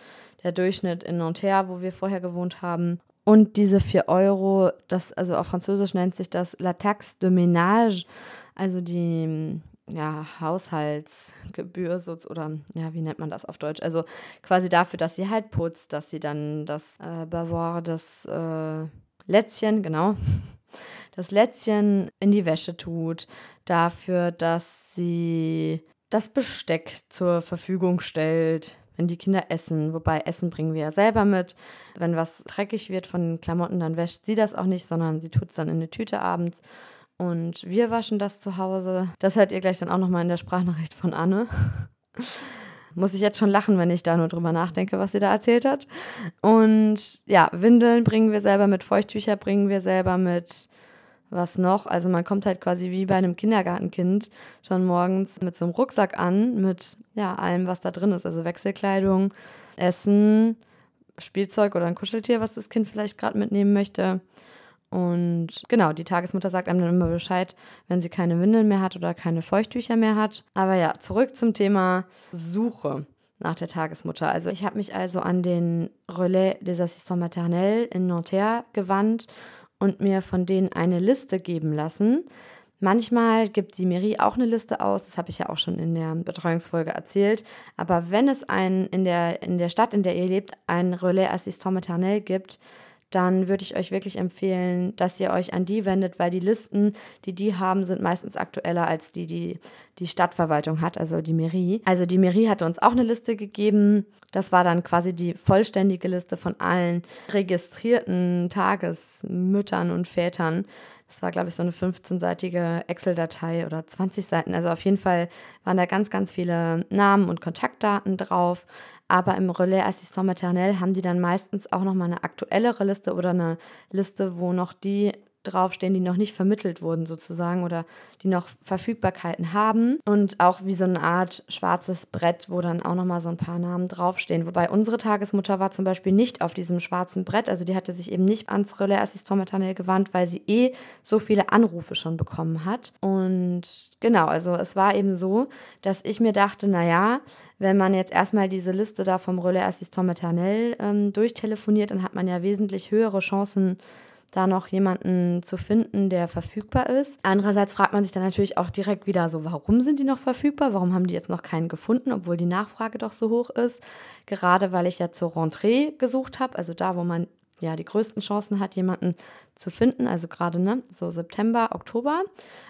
der Durchschnitt in Nanterre, wo wir vorher gewohnt haben. Und diese 4 Euro, das, also auf Französisch nennt sich das La Taxe de Ménage, also die ja, Haushaltsgebühr so, oder ja, wie nennt man das auf Deutsch? Also quasi dafür, dass sie halt putzt, dass sie dann das äh, Bavoir, das äh, Lätzchen, genau, das Lätzchen in die Wäsche tut, dafür, dass sie das Besteck zur Verfügung stellt, wenn die Kinder essen. Wobei Essen bringen wir ja selber mit. Wenn was dreckig wird von den Klamotten, dann wäscht sie das auch nicht, sondern sie tut es dann in eine Tüte abends. Und wir waschen das zu Hause. Das hört ihr gleich dann auch nochmal in der Sprachnachricht von Anne. Muss ich jetzt schon lachen, wenn ich da nur drüber nachdenke, was sie da erzählt hat. Und ja, Windeln bringen wir selber mit, Feuchttücher bringen wir selber mit. Was noch? Also man kommt halt quasi wie bei einem Kindergartenkind schon morgens mit so einem Rucksack an, mit ja, allem, was da drin ist. Also Wechselkleidung, Essen, Spielzeug oder ein Kuscheltier, was das Kind vielleicht gerade mitnehmen möchte. Und genau, die Tagesmutter sagt einem dann immer Bescheid, wenn sie keine Windeln mehr hat oder keine Feuchttücher mehr hat. Aber ja, zurück zum Thema Suche nach der Tagesmutter. Also ich habe mich also an den Relais des Assistants Maternels in Nanterre gewandt und mir von denen eine Liste geben lassen. Manchmal gibt die Mairie auch eine Liste aus, das habe ich ja auch schon in der Betreuungsfolge erzählt. Aber wenn es einen in der, in der Stadt, in der ihr lebt, ein Relais Assistant Maternel gibt, dann würde ich euch wirklich empfehlen, dass ihr euch an die wendet, weil die Listen, die die haben, sind meistens aktueller als die, die die Stadtverwaltung hat, also die Mairie. Also die Mairie hatte uns auch eine Liste gegeben. Das war dann quasi die vollständige Liste von allen registrierten Tagesmüttern und Vätern. Das war, glaube ich, so eine 15-seitige Excel-Datei oder 20 Seiten. Also auf jeden Fall waren da ganz, ganz viele Namen und Kontaktdaten drauf. Aber im Relais Assistant Maternel haben die dann meistens auch nochmal eine aktuellere Liste oder eine Liste, wo noch die draufstehen, die noch nicht vermittelt wurden sozusagen oder die noch Verfügbarkeiten haben und auch wie so eine Art schwarzes Brett, wo dann auch nochmal so ein paar Namen draufstehen. Wobei unsere Tagesmutter war zum Beispiel nicht auf diesem schwarzen Brett, also die hatte sich eben nicht ans Relais Assistant Maternel gewandt, weil sie eh so viele Anrufe schon bekommen hat. Und genau, also es war eben so, dass ich mir dachte, naja, wenn man jetzt erstmal diese Liste da vom Relais Assistant Maternel ähm, durchtelefoniert, dann hat man ja wesentlich höhere Chancen, da noch jemanden zu finden, der verfügbar ist. Andererseits fragt man sich dann natürlich auch direkt wieder so, warum sind die noch verfügbar? Warum haben die jetzt noch keinen gefunden, obwohl die Nachfrage doch so hoch ist? Gerade weil ich ja zur Rentrée gesucht habe, also da, wo man ja die größten Chancen hat, jemanden zu finden. Also gerade ne, so September, Oktober.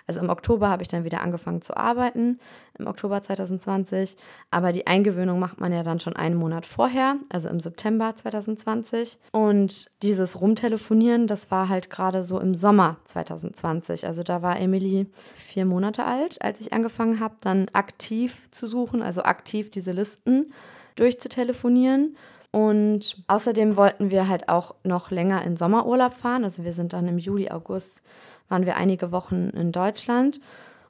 Also im Oktober habe ich dann wieder angefangen zu arbeiten, im Oktober 2020. Aber die Eingewöhnung macht man ja dann schon einen Monat vorher, also im September 2020. Und dieses Rumtelefonieren, das war halt gerade so im Sommer 2020. Also da war Emily vier Monate alt, als ich angefangen habe, dann aktiv zu suchen, also aktiv diese Listen durchzutelefonieren. Und außerdem wollten wir halt auch noch länger in Sommerurlaub fahren. Also wir sind dann im Juli, August, waren wir einige Wochen in Deutschland.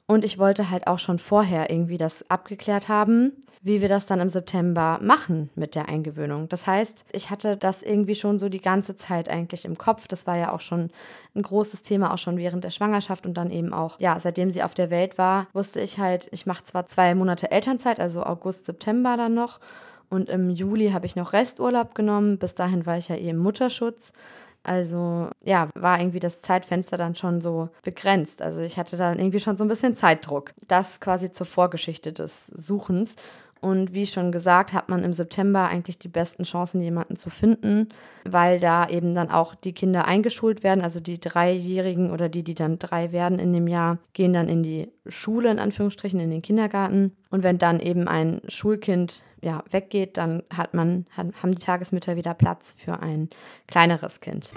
Und ich wollte halt auch schon vorher irgendwie das abgeklärt haben, wie wir das dann im September machen mit der Eingewöhnung. Das heißt, ich hatte das irgendwie schon so die ganze Zeit eigentlich im Kopf. Das war ja auch schon ein großes Thema, auch schon während der Schwangerschaft und dann eben auch, ja, seitdem sie auf der Welt war, wusste ich halt, ich mache zwar zwei Monate Elternzeit, also August, September dann noch und im Juli habe ich noch Resturlaub genommen. Bis dahin war ich ja eh im Mutterschutz. Also ja, war irgendwie das Zeitfenster dann schon so begrenzt. Also ich hatte dann irgendwie schon so ein bisschen Zeitdruck. Das quasi zur Vorgeschichte des Suchens. Und wie schon gesagt, hat man im September eigentlich die besten Chancen, jemanden zu finden, weil da eben dann auch die Kinder eingeschult werden. Also die Dreijährigen oder die, die dann drei werden in dem Jahr, gehen dann in die Schule, in Anführungsstrichen, in den Kindergarten. Und wenn dann eben ein Schulkind ja, weggeht, dann hat man, haben die Tagesmütter wieder Platz für ein kleineres Kind.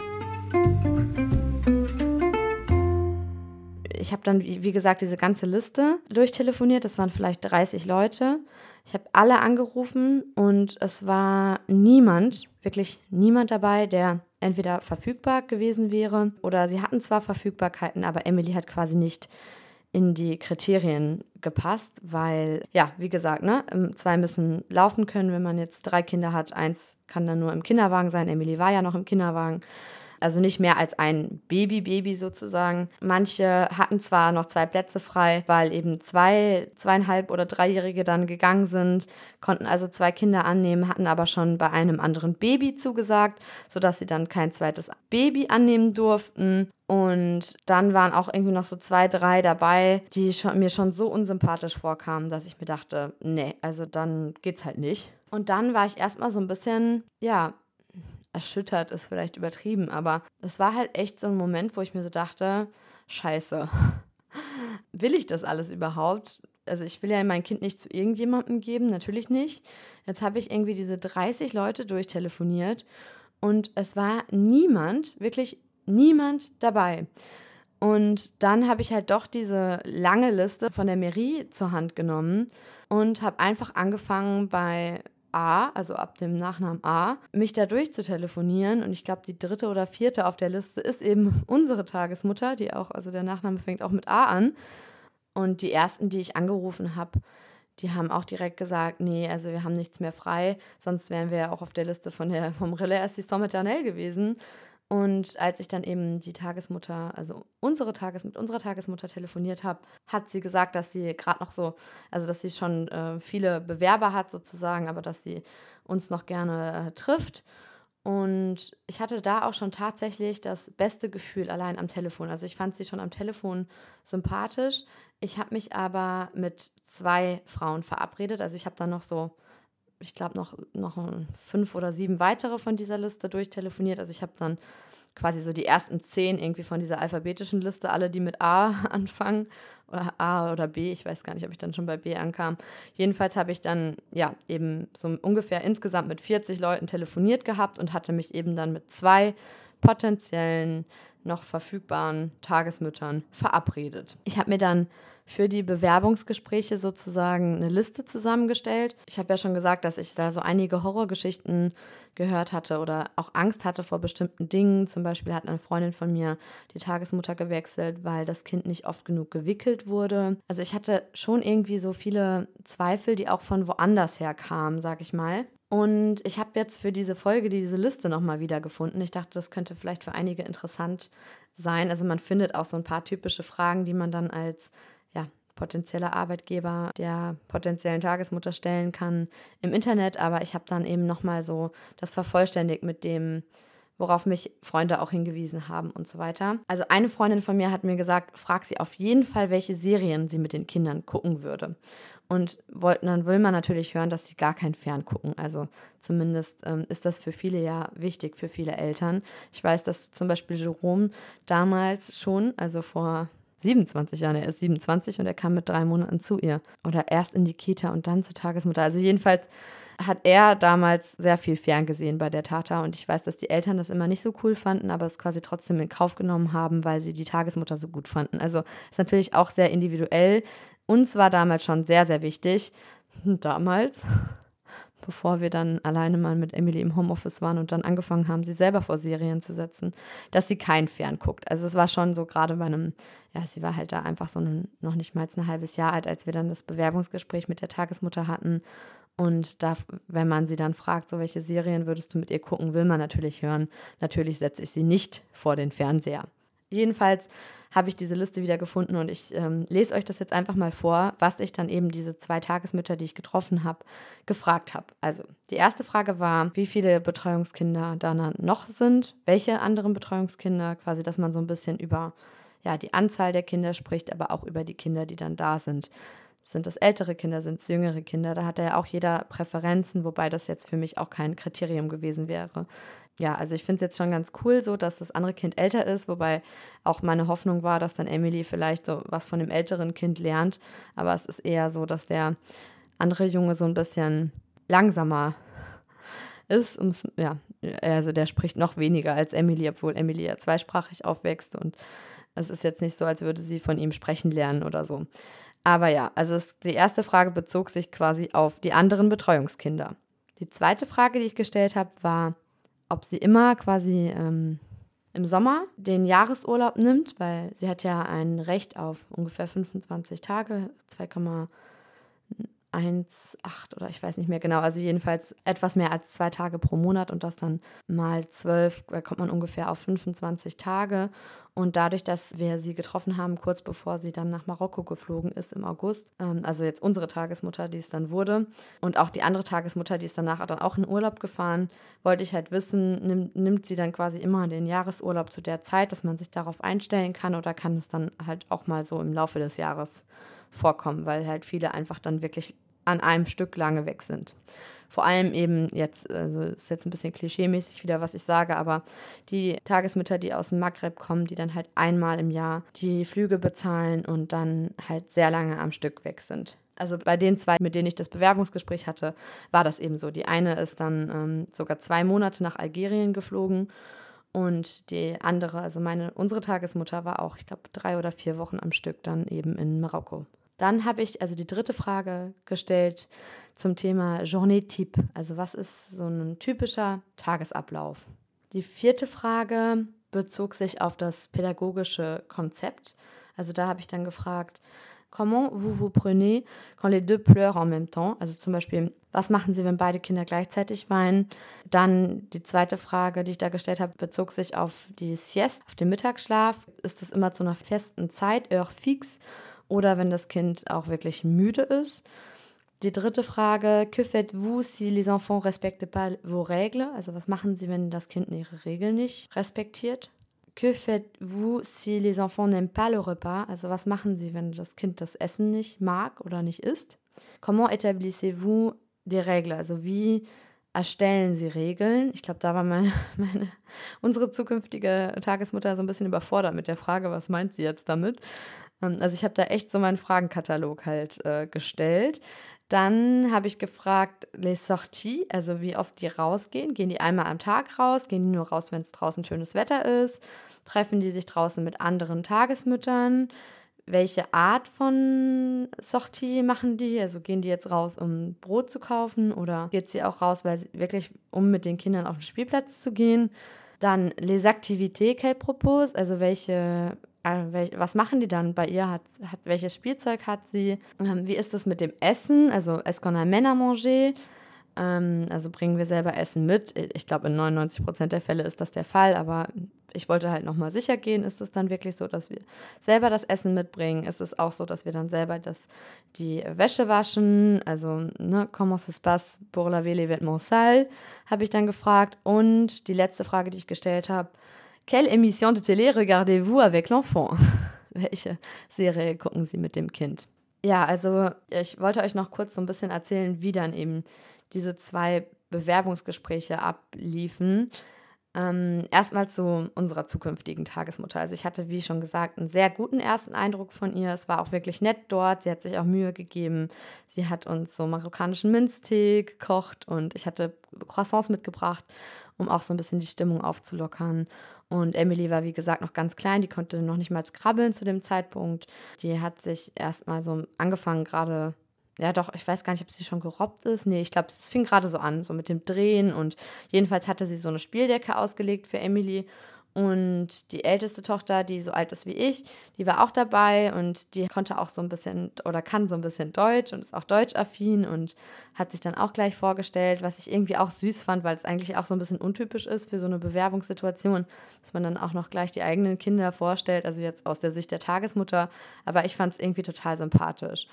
Ich habe dann, wie gesagt, diese ganze Liste durchtelefoniert. Das waren vielleicht 30 Leute. Ich habe alle angerufen und es war niemand, wirklich niemand dabei, der entweder verfügbar gewesen wäre oder sie hatten zwar Verfügbarkeiten, aber Emily hat quasi nicht in die Kriterien gepasst, weil, ja, wie gesagt, ne, zwei müssen laufen können, wenn man jetzt drei Kinder hat. Eins kann dann nur im Kinderwagen sein. Emily war ja noch im Kinderwagen. Also nicht mehr als ein Baby-Baby sozusagen. Manche hatten zwar noch zwei Plätze frei, weil eben zwei, zweieinhalb oder dreijährige dann gegangen sind, konnten also zwei Kinder annehmen, hatten aber schon bei einem anderen Baby zugesagt, sodass sie dann kein zweites Baby annehmen durften. Und dann waren auch irgendwie noch so zwei, drei dabei, die schon, mir schon so unsympathisch vorkamen, dass ich mir dachte, nee, also dann geht's halt nicht. Und dann war ich erstmal so ein bisschen, ja, erschüttert ist vielleicht übertrieben, aber es war halt echt so ein Moment, wo ich mir so dachte, scheiße, will ich das alles überhaupt? Also ich will ja mein Kind nicht zu irgendjemandem geben, natürlich nicht. Jetzt habe ich irgendwie diese 30 Leute durchtelefoniert und es war niemand, wirklich niemand dabei. Und dann habe ich halt doch diese lange Liste von der Mairie zur Hand genommen und habe einfach angefangen bei A, also ab dem Nachnamen A, mich da durchzutelefonieren. Und ich glaube, die dritte oder vierte auf der Liste ist eben unsere Tagesmutter, die auch, also der Nachname fängt auch mit A an. Und die ersten, die ich angerufen habe, die haben auch direkt gesagt, nee, also wir haben nichts mehr frei, sonst wären wir ja auch auf der Liste von der, vom Relais Assistant Maternelle gewesen. Und als ich dann eben die Tagesmutter, also unsere Tages mit unserer Tagesmutter telefoniert habe, hat sie gesagt, dass sie gerade noch so, also dass sie schon äh, viele Bewerber hat sozusagen, aber dass sie uns noch gerne äh, trifft. Und ich hatte da auch schon tatsächlich das beste Gefühl allein am Telefon. Also ich fand sie schon am Telefon sympathisch. Ich habe mich aber mit zwei Frauen verabredet. Also ich habe dann noch so ich glaube, noch, noch fünf oder sieben weitere von dieser Liste durchtelefoniert. Also ich habe dann quasi so die ersten zehn irgendwie von dieser alphabetischen Liste, alle, die mit A anfangen, oder A oder B, ich weiß gar nicht, ob ich dann schon bei B ankam. Jedenfalls habe ich dann, ja, eben so ungefähr insgesamt mit 40 Leuten telefoniert gehabt und hatte mich eben dann mit zwei potenziellen noch verfügbaren Tagesmüttern verabredet. Ich habe mir dann für die Bewerbungsgespräche sozusagen eine Liste zusammengestellt. Ich habe ja schon gesagt, dass ich da so einige Horrorgeschichten gehört hatte oder auch Angst hatte vor bestimmten Dingen. Zum Beispiel hat eine Freundin von mir die Tagesmutter gewechselt, weil das Kind nicht oft genug gewickelt wurde. Also ich hatte schon irgendwie so viele Zweifel, die auch von woanders her kamen, sag ich mal. Und ich habe jetzt für diese Folge diese Liste nochmal wiedergefunden. Ich dachte, das könnte vielleicht für einige interessant sein. Also man findet auch so ein paar typische Fragen, die man dann als potenzieller Arbeitgeber der potenziellen Tagesmutter stellen kann im Internet. Aber ich habe dann eben nochmal so das vervollständigt mit dem, worauf mich Freunde auch hingewiesen haben und so weiter. Also eine Freundin von mir hat mir gesagt, frag sie auf jeden Fall, welche Serien sie mit den Kindern gucken würde. Und wollten, dann will man natürlich hören, dass sie gar kein Fern gucken. Also zumindest ähm, ist das für viele ja wichtig, für viele Eltern. Ich weiß, dass zum Beispiel Jerome damals schon, also vor 27 Jahren, er ist 27 und er kam mit drei Monaten zu ihr. Oder erst in die Kita und dann zur Tagesmutter. Also jedenfalls hat er damals sehr viel ferngesehen bei der Tata und ich weiß, dass die Eltern das immer nicht so cool fanden, aber es quasi trotzdem in Kauf genommen haben, weil sie die Tagesmutter so gut fanden. Also ist natürlich auch sehr individuell. Uns war damals schon sehr, sehr wichtig, damals, bevor wir dann alleine mal mit Emily im Homeoffice waren und dann angefangen haben, sie selber vor Serien zu setzen, dass sie kein Fern guckt. Also es war schon so gerade bei einem, ja, sie war halt da einfach so ein, noch nicht mal ein halbes Jahr alt, als wir dann das Bewerbungsgespräch mit der Tagesmutter hatten. Und da, wenn man sie dann fragt, so welche Serien würdest du mit ihr gucken, will man natürlich hören. Natürlich setze ich sie nicht vor den Fernseher. Jedenfalls habe ich diese Liste wieder gefunden und ich ähm, lese euch das jetzt einfach mal vor, was ich dann eben diese zwei Tagesmütter, die ich getroffen habe, gefragt habe. Also die erste Frage war, wie viele Betreuungskinder da noch sind, welche anderen Betreuungskinder, quasi, dass man so ein bisschen über ja, die Anzahl der Kinder spricht, aber auch über die Kinder, die dann da sind. Sind es ältere Kinder, sind es jüngere Kinder? Da hat er ja auch jeder Präferenzen, wobei das jetzt für mich auch kein Kriterium gewesen wäre. Ja, also ich finde es jetzt schon ganz cool so, dass das andere Kind älter ist, wobei auch meine Hoffnung war, dass dann Emily vielleicht so was von dem älteren Kind lernt. Aber es ist eher so, dass der andere Junge so ein bisschen langsamer ist. ja, also der spricht noch weniger als Emily, obwohl Emily ja zweisprachig aufwächst und es ist jetzt nicht so, als würde sie von ihm sprechen lernen oder so. Aber ja, also es, die erste Frage bezog sich quasi auf die anderen Betreuungskinder. Die zweite Frage, die ich gestellt habe, war, ob sie immer quasi ähm, im Sommer den Jahresurlaub nimmt, weil sie hat ja ein Recht auf ungefähr 25 Tage, 2,9 1,8 oder ich weiß nicht mehr genau, also jedenfalls etwas mehr als zwei Tage pro Monat und das dann mal zwölf, da kommt man ungefähr auf 25 Tage. Und dadurch, dass wir sie getroffen haben, kurz bevor sie dann nach Marokko geflogen ist im August, ähm, also jetzt unsere Tagesmutter, die es dann wurde, und auch die andere Tagesmutter, die ist danach dann auch in Urlaub gefahren, wollte ich halt wissen, nimmt, nimmt sie dann quasi immer den Jahresurlaub zu der Zeit, dass man sich darauf einstellen kann oder kann es dann halt auch mal so im Laufe des Jahres vorkommen, weil halt viele einfach dann wirklich an einem Stück lange weg sind. Vor allem eben jetzt, also ist jetzt ein bisschen klischeemäßig wieder, was ich sage, aber die Tagesmütter, die aus dem Maghreb kommen, die dann halt einmal im Jahr die Flüge bezahlen und dann halt sehr lange am Stück weg sind. Also bei den zwei, mit denen ich das Bewerbungsgespräch hatte, war das eben so. Die eine ist dann ähm, sogar zwei Monate nach Algerien geflogen und die andere, also meine, unsere Tagesmutter war auch, ich glaube, drei oder vier Wochen am Stück dann eben in Marokko. Dann habe ich also die dritte Frage gestellt zum Thema Journée Type. Also was ist so ein typischer Tagesablauf? Die vierte Frage bezog sich auf das pädagogische Konzept. Also da habe ich dann gefragt, comment vous vous prenez quand les deux pleurent en même temps? Also zum Beispiel, was machen Sie, wenn beide Kinder gleichzeitig weinen? Dann die zweite Frage, die ich da gestellt habe, bezog sich auf die Sieste, auf den Mittagsschlaf. Ist das immer zu einer festen Zeit, heure fixe? Oder wenn das Kind auch wirklich müde ist. Die dritte Frage, que faites-vous si les enfants respectent pas vos règles? Also was machen Sie, wenn das Kind ihre Regeln nicht respektiert? Que faites-vous si les enfants n'aiment pas le repas? Also was machen Sie, wenn das Kind das Essen nicht mag oder nicht isst? Comment établissez-vous des règles? Also wie erstellen Sie Regeln? Ich glaube, da war meine, meine, unsere zukünftige Tagesmutter so ein bisschen überfordert mit der Frage, was meint sie jetzt damit? Ähm, also ich habe da echt so meinen Fragenkatalog halt äh, gestellt. Dann habe ich gefragt, les sorties, also wie oft die rausgehen. Gehen die einmal am Tag raus? Gehen die nur raus, wenn es draußen schönes Wetter ist? Treffen die sich draußen mit anderen Tagesmüttern? Welche Art von Sortie machen die? Also gehen die jetzt raus, um Brot zu kaufen? Oder geht sie auch raus, weil sie wirklich, um mit den Kindern auf den Spielplatz zu gehen? Dann les activités qu'elle propose, also welche was machen die dann bei ihr? Hat, hat, welches Spielzeug hat sie? Ähm, wie ist das mit dem Essen? Also, est-ce qu'on amène à manger? Ähm, also bringen wir selber Essen mit. Ich glaube, in 99 Prozent der Fälle ist das der Fall, aber ich wollte halt nochmal sicher gehen, ist es dann wirklich so, dass wir selber das Essen mitbringen? Ist es auch so, dass wir dann selber das, die Wäsche waschen? Also, ne, comment se passe pour laver les vêtements sales? Habe ich dann gefragt. Und die letzte Frage, die ich gestellt habe, Quelle émission de télé regardez-vous avec l'enfant? Welche Serie gucken Sie mit dem Kind? Ja, also ich wollte euch noch kurz so ein bisschen erzählen, wie dann eben diese zwei Bewerbungsgespräche abliefen. Ähm, erstmal zu unserer zukünftigen Tagesmutter. Also ich hatte, wie schon gesagt, einen sehr guten ersten Eindruck von ihr. Es war auch wirklich nett dort. Sie hat sich auch Mühe gegeben. Sie hat uns so marokkanischen Minztee gekocht und ich hatte Croissants mitgebracht, um auch so ein bisschen die Stimmung aufzulockern. Und Emily war, wie gesagt, noch ganz klein, die konnte noch nicht mal krabbeln zu dem Zeitpunkt. Die hat sich erstmal so angefangen, gerade, ja doch, ich weiß gar nicht, ob sie schon gerobbt ist. Nee, ich glaube, es fing gerade so an, so mit dem Drehen. Und jedenfalls hatte sie so eine Spieldecke ausgelegt für Emily. Und die älteste Tochter, die so alt ist wie ich, die war auch dabei und die konnte auch so ein bisschen oder kann so ein bisschen Deutsch und ist auch deutschaffin und hat sich dann auch gleich vorgestellt, was ich irgendwie auch süß fand, weil es eigentlich auch so ein bisschen untypisch ist für so eine Bewerbungssituation, dass man dann auch noch gleich die eigenen Kinder vorstellt, also jetzt aus der Sicht der Tagesmutter. Aber ich fand es irgendwie total sympathisch.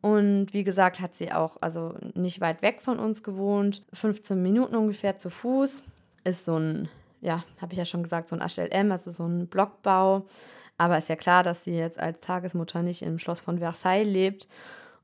Und wie gesagt, hat sie auch also nicht weit weg von uns gewohnt, 15 Minuten ungefähr zu Fuß. Ist so ein ja, habe ich ja schon gesagt, so ein HLM, also so ein Blockbau. Aber ist ja klar, dass sie jetzt als Tagesmutter nicht im Schloss von Versailles lebt.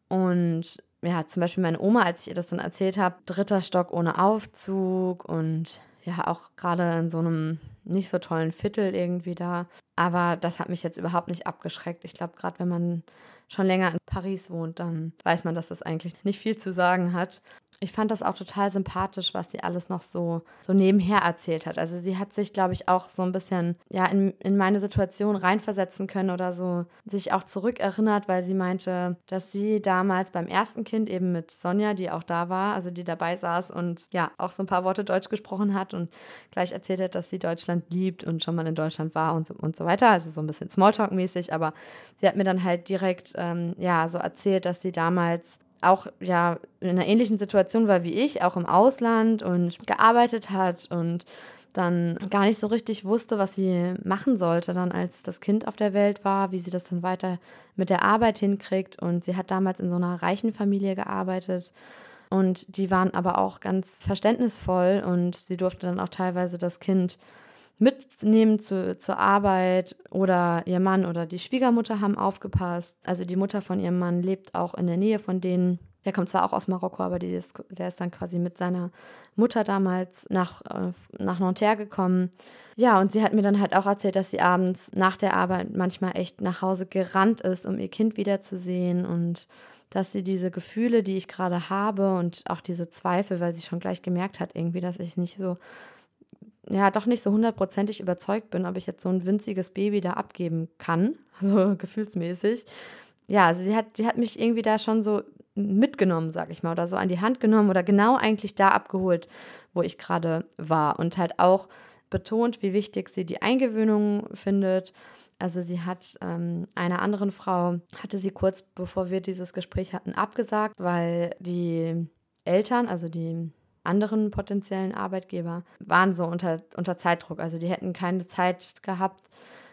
Und ja, zum Beispiel meine Oma, als ich ihr das dann erzählt habe, dritter Stock ohne Aufzug und ja, auch gerade in so einem nicht so tollen Viertel irgendwie da. Aber das hat mich jetzt überhaupt nicht abgeschreckt. Ich glaube, gerade wenn man schon länger in Paris wohnt, dann weiß man, dass das eigentlich nicht viel zu sagen hat ich fand das auch total sympathisch, was sie alles noch so, so nebenher erzählt hat. Also sie hat sich, glaube ich, auch so ein bisschen ja, in, in meine Situation reinversetzen können oder so sich auch zurückerinnert, weil sie meinte, dass sie damals beim ersten Kind eben mit Sonja, die auch da war, also die dabei saß und ja, auch so ein paar Worte Deutsch gesprochen hat und gleich erzählt hat, dass sie Deutschland liebt und schon mal in Deutschland war und so, und so weiter. Also so ein bisschen Smalltalk-mäßig, aber sie hat mir dann halt direkt ähm, ja, so erzählt, dass sie damals auch ja in einer ähnlichen Situation war wie ich, auch im Ausland und gearbeitet hat und dann gar nicht so richtig wusste, was sie machen sollte, dann als das Kind auf der Welt war, wie sie das dann weiter mit der Arbeit hinkriegt. Und sie hat damals in so einer reichen Familie gearbeitet. Und die waren aber auch ganz verständnisvoll und sie durfte dann auch teilweise das Kind mitnehmen zu, zur Arbeit oder ihr Mann oder die Schwiegermutter haben aufgepasst. Also die Mutter von ihrem Mann lebt auch in der Nähe von denen. Der kommt zwar auch aus Marokko, aber ist, der ist dann quasi mit seiner Mutter damals nach, äh, nach Nanterre gekommen. Ja, und sie hat mir dann halt auch erzählt, dass sie abends nach der Arbeit manchmal echt nach Hause gerannt ist, um ihr Kind wiederzusehen und dass sie diese Gefühle, die ich gerade habe und auch diese Zweifel, weil sie schon gleich gemerkt hat, irgendwie, dass ich nicht so ja doch nicht so hundertprozentig überzeugt bin, ob ich jetzt so ein winziges Baby da abgeben kann, so gefühlsmäßig. Ja, also sie hat, sie hat mich irgendwie da schon so mitgenommen, sag ich mal, oder so an die Hand genommen oder genau eigentlich da abgeholt, wo ich gerade war und halt auch betont, wie wichtig sie die Eingewöhnung findet. Also sie hat ähm, einer anderen Frau, hatte sie kurz bevor wir dieses Gespräch hatten, abgesagt, weil die Eltern, also die anderen potenziellen Arbeitgeber waren so unter, unter Zeitdruck. Also die hätten keine Zeit gehabt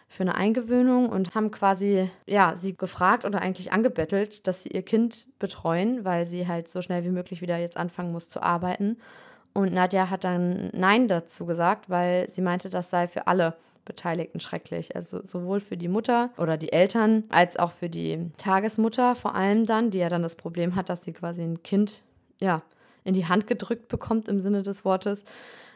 für eine Eingewöhnung und haben quasi ja, sie gefragt oder eigentlich angebettelt, dass sie ihr Kind betreuen, weil sie halt so schnell wie möglich wieder jetzt anfangen muss zu arbeiten. Und Nadja hat dann Nein dazu gesagt, weil sie meinte, das sei für alle Beteiligten schrecklich. Also sowohl für die Mutter oder die Eltern als auch für die Tagesmutter vor allem dann, die ja dann das Problem hat, dass sie quasi ein Kind ja in die Hand gedrückt bekommt im Sinne des Wortes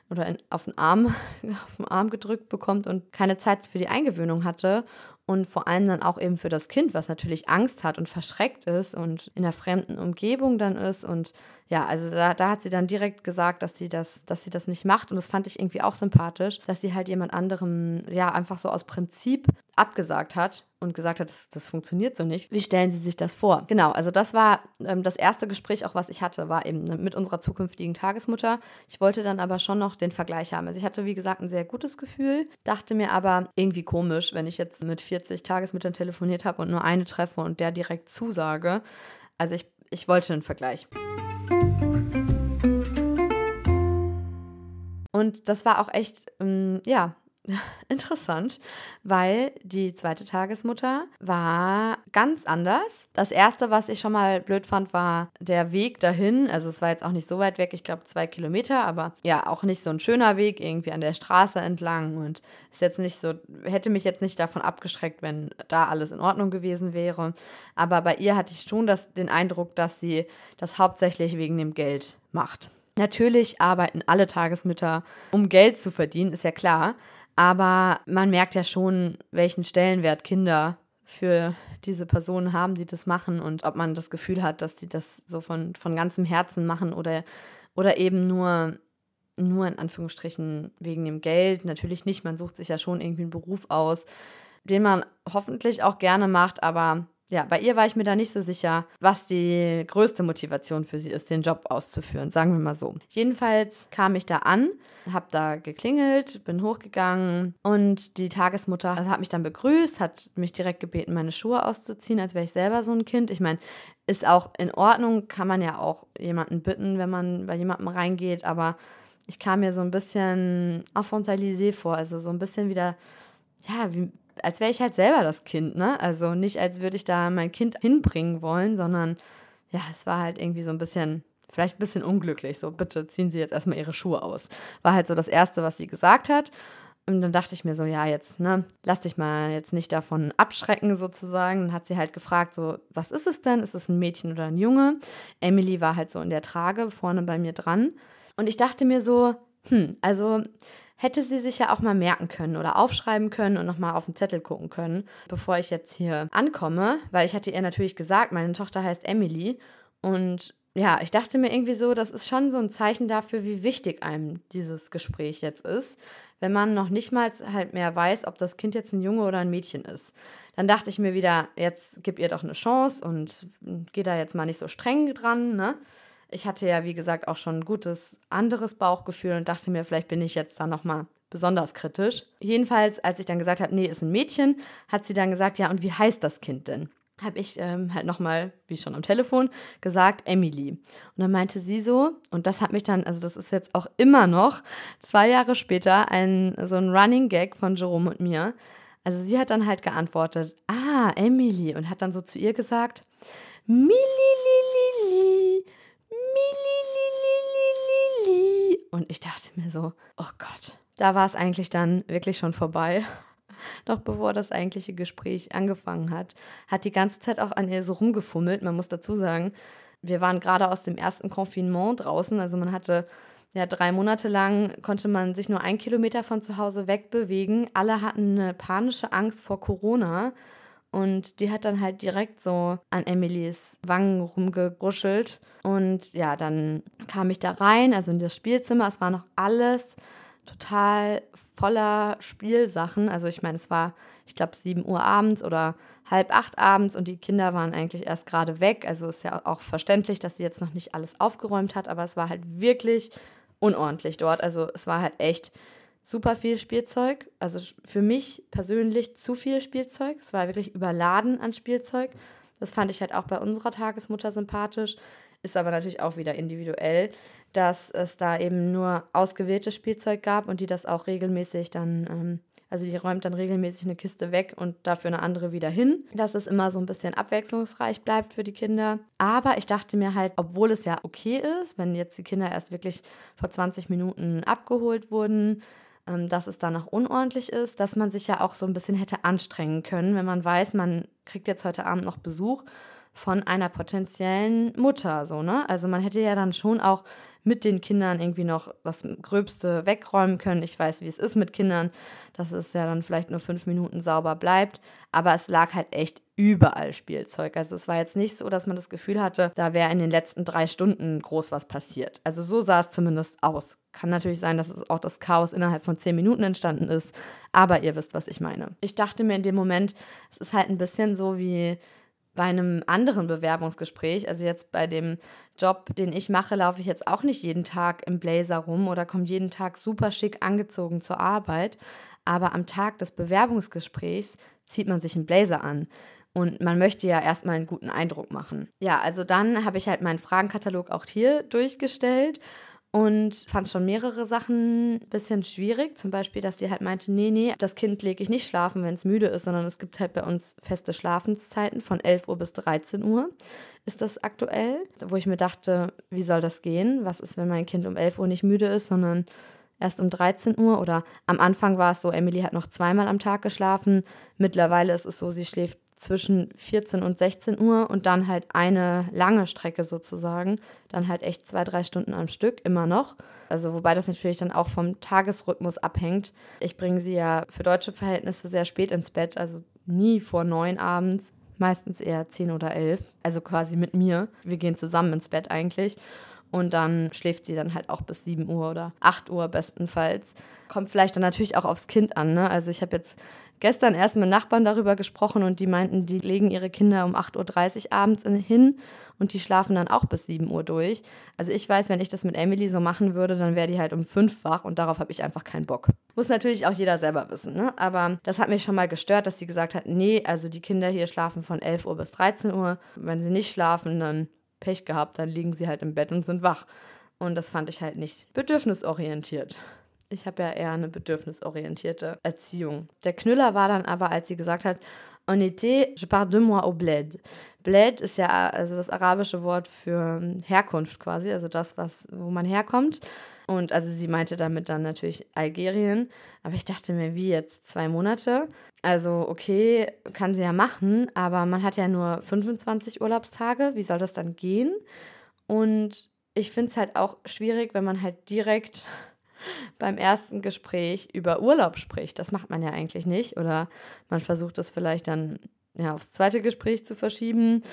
oder in, auf, den Arm, auf den Arm gedrückt bekommt und keine Zeit für die Eingewöhnung hatte und vor allem dann auch eben für das Kind, was natürlich Angst hat und verschreckt ist und in einer fremden Umgebung dann ist und ja, also da, da hat sie dann direkt gesagt, dass sie das, dass sie das nicht macht. Und das fand ich irgendwie auch sympathisch, dass sie halt jemand anderem, ja, einfach so aus Prinzip abgesagt hat und gesagt hat, das, das funktioniert so nicht. Wie stellen Sie sich das vor? Genau, also das war ähm, das erste Gespräch, auch was ich hatte, war eben mit unserer zukünftigen Tagesmutter. Ich wollte dann aber schon noch den Vergleich haben. Also ich hatte, wie gesagt, ein sehr gutes Gefühl, dachte mir aber irgendwie komisch, wenn ich jetzt mit 40 Tagesmüttern telefoniert habe und nur eine treffe und der direkt zusage. Also ich, ich wollte einen Vergleich. Und das war auch echt, ähm, ja, interessant, weil die zweite Tagesmutter war ganz anders. Das erste, was ich schon mal blöd fand, war der Weg dahin. Also es war jetzt auch nicht so weit weg, ich glaube zwei Kilometer, aber ja, auch nicht so ein schöner Weg, irgendwie an der Straße entlang und ist jetzt nicht so, hätte mich jetzt nicht davon abgeschreckt, wenn da alles in Ordnung gewesen wäre. Aber bei ihr hatte ich schon das, den Eindruck, dass sie das hauptsächlich wegen dem Geld macht. Natürlich arbeiten alle Tagesmütter, um Geld zu verdienen, ist ja klar. Aber man merkt ja schon, welchen Stellenwert Kinder für diese Personen haben, die das machen und ob man das Gefühl hat, dass die das so von, von ganzem Herzen machen oder, oder eben nur, nur in Anführungsstrichen wegen dem Geld. Natürlich nicht, man sucht sich ja schon irgendwie einen Beruf aus, den man hoffentlich auch gerne macht, aber ja, bei ihr war ich mir da nicht so sicher, was die größte Motivation für sie ist, den Job auszuführen, sagen wir mal so. Jedenfalls kam ich da an, habe da geklingelt, bin hochgegangen und die Tagesmutter also hat mich dann begrüßt, hat mich direkt gebeten, meine Schuhe auszuziehen, als wäre ich selber so ein Kind. Ich meine, ist auch in Ordnung, kann man ja auch jemanden bitten, wenn man bei jemandem reingeht, aber ich kam mir so ein bisschen infantilisé vor, also so ein bisschen wieder, ja, wie als wäre ich halt selber das Kind, ne? Also nicht, als würde ich da mein Kind hinbringen wollen, sondern ja, es war halt irgendwie so ein bisschen, vielleicht ein bisschen unglücklich. So, bitte ziehen Sie jetzt erstmal Ihre Schuhe aus. War halt so das Erste, was sie gesagt hat. Und dann dachte ich mir so, ja, jetzt, ne, lass dich mal jetzt nicht davon abschrecken sozusagen. Dann hat sie halt gefragt, so, was ist es denn? Ist es ein Mädchen oder ein Junge? Emily war halt so in der Trage vorne bei mir dran. Und ich dachte mir so, hm, also hätte sie sich ja auch mal merken können oder aufschreiben können und nochmal auf den Zettel gucken können, bevor ich jetzt hier ankomme, weil ich hatte ihr natürlich gesagt, meine Tochter heißt Emily und ja, ich dachte mir irgendwie so, das ist schon so ein Zeichen dafür, wie wichtig einem dieses Gespräch jetzt ist, wenn man noch nicht mal halt mehr weiß, ob das Kind jetzt ein Junge oder ein Mädchen ist. Dann dachte ich mir wieder, jetzt gib ihr doch eine Chance und geh da jetzt mal nicht so streng dran, ne? Ich hatte ja, wie gesagt, auch schon ein gutes anderes Bauchgefühl und dachte mir, vielleicht bin ich jetzt da nochmal besonders kritisch. Jedenfalls, als ich dann gesagt habe, nee, ist ein Mädchen, hat sie dann gesagt, ja, und wie heißt das Kind denn? Habe ich ähm, halt nochmal, wie schon am Telefon, gesagt, Emily. Und dann meinte sie so, und das hat mich dann, also das ist jetzt auch immer noch, zwei Jahre später, ein, so ein Running Gag von Jerome und mir. Also sie hat dann halt geantwortet, ah, Emily, und hat dann so zu ihr gesagt, Mili, Und ich dachte mir so, oh Gott, da war es eigentlich dann wirklich schon vorbei. Doch bevor das eigentliche Gespräch angefangen hat, hat die ganze Zeit auch an ihr so rumgefummelt. Man muss dazu sagen, wir waren gerade aus dem ersten Confinement draußen. Also man hatte ja drei Monate lang, konnte man sich nur ein Kilometer von zu Hause wegbewegen. Alle hatten eine panische Angst vor Corona. Und die hat dann halt direkt so an Emilys Wangen rumgegruschelt. Und ja, dann kam ich da rein, also in das Spielzimmer. Es war noch alles total voller Spielsachen. Also ich meine, es war, ich glaube, 7 Uhr abends oder halb acht abends und die Kinder waren eigentlich erst gerade weg. Also ist ja auch verständlich, dass sie jetzt noch nicht alles aufgeräumt hat, aber es war halt wirklich unordentlich dort. Also es war halt echt super viel Spielzeug. Also für mich persönlich zu viel Spielzeug. Es war wirklich überladen an Spielzeug. Das fand ich halt auch bei unserer Tagesmutter sympathisch. Ist aber natürlich auch wieder individuell, dass es da eben nur ausgewähltes Spielzeug gab und die das auch regelmäßig dann ähm, also die räumt dann regelmäßig eine Kiste weg und dafür eine andere wieder hin, dass es immer so ein bisschen abwechslungsreich bleibt für die Kinder. Aber ich dachte mir halt, obwohl es ja okay ist, wenn jetzt die Kinder erst wirklich vor 20 Minuten abgeholt wurden, dass es danach unordentlich ist, dass man sich ja auch so ein bisschen hätte anstrengen können, wenn man weiß, man kriegt jetzt heute Abend noch Besuch von einer potenziellen Mutter, so, ne? Also man hätte ja dann schon auch mit den Kindern irgendwie noch das Gröbste wegräumen können. Ich weiß, wie es ist mit Kindern, dass es ja dann vielleicht nur fünf Minuten sauber bleibt. Aber es lag halt echt überall Spielzeug. Also es war jetzt nicht so, dass man das Gefühl hatte, da wäre in den letzten drei Stunden groß was passiert. Also so sah es zumindest aus. Kann natürlich sein, dass es auch das Chaos innerhalb von zehn Minuten entstanden ist. Aber ihr wisst, was ich meine. Ich dachte mir in dem Moment, es ist halt ein bisschen so wie bei einem anderen Bewerbungsgespräch, also jetzt bei dem Job, den ich mache, laufe ich jetzt auch nicht jeden Tag im Blazer rum oder komme jeden Tag super schick angezogen zur Arbeit. Aber am Tag des Bewerbungsgesprächs zieht man sich einen Blazer an. Und man möchte ja erstmal einen guten Eindruck machen. Ja, also dann habe ich halt meinen Fragenkatalog auch hier durchgestellt und fand schon mehrere Sachen ein bisschen schwierig. Zum Beispiel, dass sie halt meinte, nee, nee, das Kind lege ich nicht schlafen, wenn es müde ist, sondern es gibt halt bei uns feste Schlafenszeiten von 11 Uhr bis 13 Uhr ist das aktuell, wo ich mir dachte, wie soll das gehen? Was ist, wenn mein Kind um 11 Uhr nicht müde ist, sondern erst um 13 Uhr? Oder am Anfang war es so, Emily hat noch zweimal am Tag geschlafen. Mittlerweile ist es so, sie schläft zwischen 14 und 16 Uhr und dann halt eine lange Strecke sozusagen. Dann halt echt zwei, drei Stunden am Stück, immer noch. Also wobei das natürlich dann auch vom Tagesrhythmus abhängt. Ich bringe sie ja für deutsche Verhältnisse sehr spät ins Bett, also nie vor neun abends, meistens eher zehn oder elf. Also quasi mit mir. Wir gehen zusammen ins Bett eigentlich. Und dann schläft sie dann halt auch bis 7 Uhr oder 8 Uhr bestenfalls. Kommt vielleicht dann natürlich auch aufs Kind an. Ne? Also ich habe jetzt gestern erst mit Nachbarn darüber gesprochen und die meinten, die legen ihre Kinder um 8.30 Uhr abends hin und die schlafen dann auch bis 7 Uhr durch. Also ich weiß, wenn ich das mit Emily so machen würde, dann wäre die halt um 5 wach und darauf habe ich einfach keinen Bock. Muss natürlich auch jeder selber wissen, ne? Aber das hat mich schon mal gestört, dass sie gesagt hat, nee, also die Kinder hier schlafen von 11 Uhr bis 13 Uhr. Wenn sie nicht schlafen, dann Pech gehabt, dann liegen sie halt im Bett und sind wach. Und das fand ich halt nicht bedürfnisorientiert. Ich habe ja eher eine bedürfnisorientierte Erziehung. Der Knüller war dann aber, als sie gesagt hat, en été, je pars deux mois au bled. Bled ist ja also das arabische Wort für Herkunft quasi, also das, was, wo man herkommt. Und also sie meinte damit dann natürlich Algerien. Aber ich dachte mir, wie jetzt zwei Monate? Also okay, kann sie ja machen, aber man hat ja nur 25 Urlaubstage. Wie soll das dann gehen? Und ich finde es halt auch schwierig, wenn man halt direkt beim ersten Gespräch über Urlaub spricht. Das macht man ja eigentlich nicht. Oder man versucht das vielleicht dann ja, aufs zweite Gespräch zu verschieben.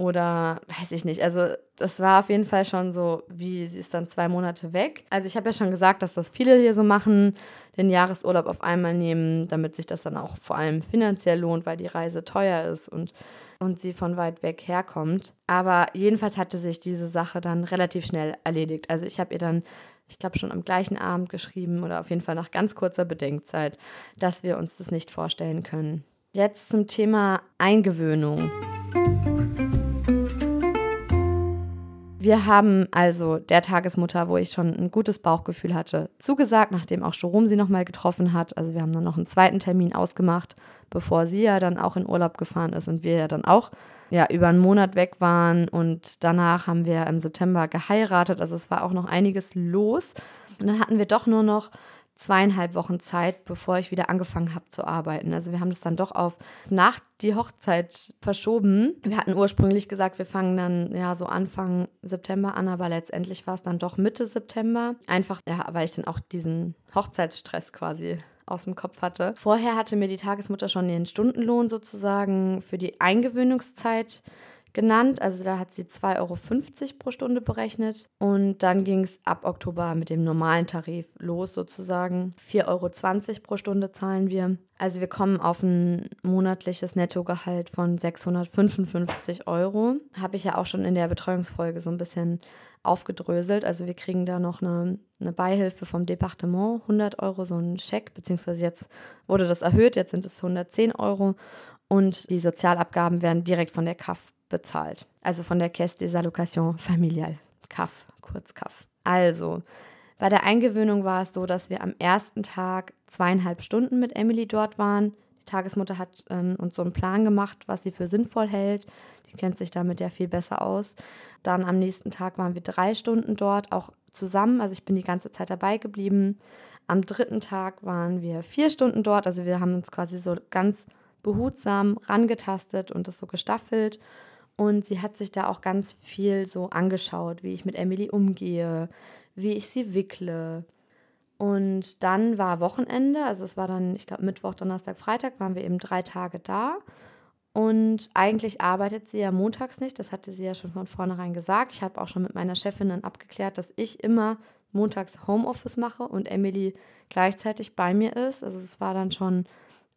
Oder weiß ich nicht. Also das war auf jeden Fall schon so, wie sie ist dann zwei Monate weg. Also ich habe ja schon gesagt, dass das viele hier so machen, den Jahresurlaub auf einmal nehmen, damit sich das dann auch vor allem finanziell lohnt, weil die Reise teuer ist und, und sie von weit weg herkommt. Aber jedenfalls hatte sich diese Sache dann relativ schnell erledigt. Also ich habe ihr dann ich glaube, schon am gleichen Abend geschrieben oder auf jeden Fall nach ganz kurzer Bedenkzeit, dass wir uns das nicht vorstellen können. Jetzt zum Thema Eingewöhnung. Wir haben also der Tagesmutter, wo ich schon ein gutes Bauchgefühl hatte, zugesagt, nachdem auch Jerome sie nochmal getroffen hat. Also wir haben dann noch einen zweiten Termin ausgemacht, bevor sie ja dann auch in Urlaub gefahren ist und wir ja dann auch ja, über einen Monat weg waren. Und danach haben wir im September geheiratet. Also es war auch noch einiges los. Und dann hatten wir doch nur noch zweieinhalb Wochen Zeit, bevor ich wieder angefangen habe zu arbeiten. Also wir haben das dann doch auf nach die Hochzeit verschoben. Wir hatten ursprünglich gesagt, wir fangen dann ja so Anfang September an, aber letztendlich war es dann doch Mitte September. Einfach, ja, weil ich dann auch diesen Hochzeitsstress quasi aus dem Kopf hatte. Vorher hatte mir die Tagesmutter schon den Stundenlohn sozusagen für die Eingewöhnungszeit genannt. Also da hat sie 2,50 Euro pro Stunde berechnet. Und dann ging es ab Oktober mit dem normalen Tarif los sozusagen. 4,20 Euro pro Stunde zahlen wir. Also wir kommen auf ein monatliches Nettogehalt von 655 Euro. Habe ich ja auch schon in der Betreuungsfolge so ein bisschen aufgedröselt. Also wir kriegen da noch eine, eine Beihilfe vom Departement, 100 Euro, so ein Scheck, beziehungsweise jetzt wurde das erhöht, jetzt sind es 110 Euro. Und die Sozialabgaben werden direkt von der KAF bezahlt. Also von der Caisse des Allocations Familiales, CAF, kurz CAF. Also, bei der Eingewöhnung war es so, dass wir am ersten Tag zweieinhalb Stunden mit Emily dort waren. Die Tagesmutter hat ähm, uns so einen Plan gemacht, was sie für sinnvoll hält. Die kennt sich damit ja viel besser aus. Dann am nächsten Tag waren wir drei Stunden dort, auch zusammen. Also ich bin die ganze Zeit dabei geblieben. Am dritten Tag waren wir vier Stunden dort. Also wir haben uns quasi so ganz behutsam rangetastet und das so gestaffelt. Und sie hat sich da auch ganz viel so angeschaut, wie ich mit Emily umgehe, wie ich sie wickle. Und dann war Wochenende, also es war dann, ich glaube, Mittwoch, Donnerstag, Freitag, waren wir eben drei Tage da. Und eigentlich arbeitet sie ja montags nicht, das hatte sie ja schon von vornherein gesagt. Ich habe auch schon mit meiner Chefin dann abgeklärt, dass ich immer montags Homeoffice mache und Emily gleichzeitig bei mir ist. Also es war dann schon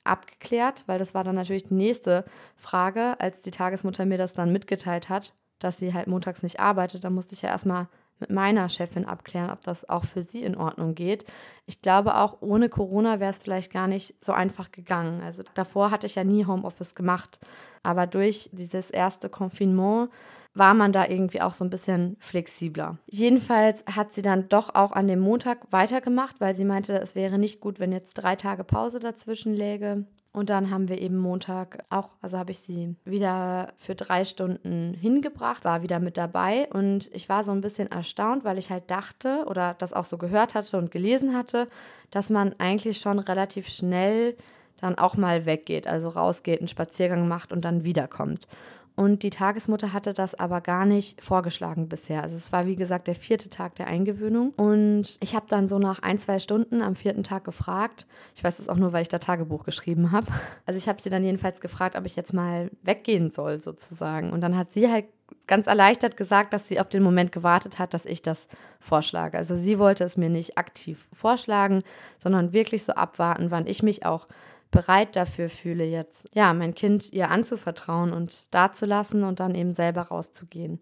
abgeklärt, weil das war dann natürlich die nächste Frage, als die Tagesmutter mir das dann mitgeteilt hat, dass sie halt montags nicht arbeitet. Da musste ich ja erstmal mit meiner Chefin abklären, ob das auch für sie in Ordnung geht. Ich glaube auch ohne Corona wäre es vielleicht gar nicht so einfach gegangen. Also davor hatte ich ja nie Homeoffice gemacht, aber durch dieses erste Confinement war man da irgendwie auch so ein bisschen flexibler. Jedenfalls hat sie dann doch auch an dem Montag weitergemacht, weil sie meinte, es wäre nicht gut, wenn jetzt drei Tage Pause dazwischen läge. Und dann haben wir eben Montag auch, also habe ich sie wieder für drei Stunden hingebracht, war wieder mit dabei. Und ich war so ein bisschen erstaunt, weil ich halt dachte oder das auch so gehört hatte und gelesen hatte, dass man eigentlich schon relativ schnell dann auch mal weggeht, also rausgeht, einen Spaziergang macht und dann wiederkommt. Und die Tagesmutter hatte das aber gar nicht vorgeschlagen bisher. Also es war wie gesagt der vierte Tag der Eingewöhnung. Und ich habe dann so nach ein, zwei Stunden am vierten Tag gefragt. Ich weiß das auch nur, weil ich da Tagebuch geschrieben habe. Also ich habe sie dann jedenfalls gefragt, ob ich jetzt mal weggehen soll sozusagen. Und dann hat sie halt ganz erleichtert gesagt, dass sie auf den Moment gewartet hat, dass ich das vorschlage. Also sie wollte es mir nicht aktiv vorschlagen, sondern wirklich so abwarten, wann ich mich auch bereit dafür fühle, jetzt ja, mein Kind ihr anzuvertrauen und dazulassen und dann eben selber rauszugehen.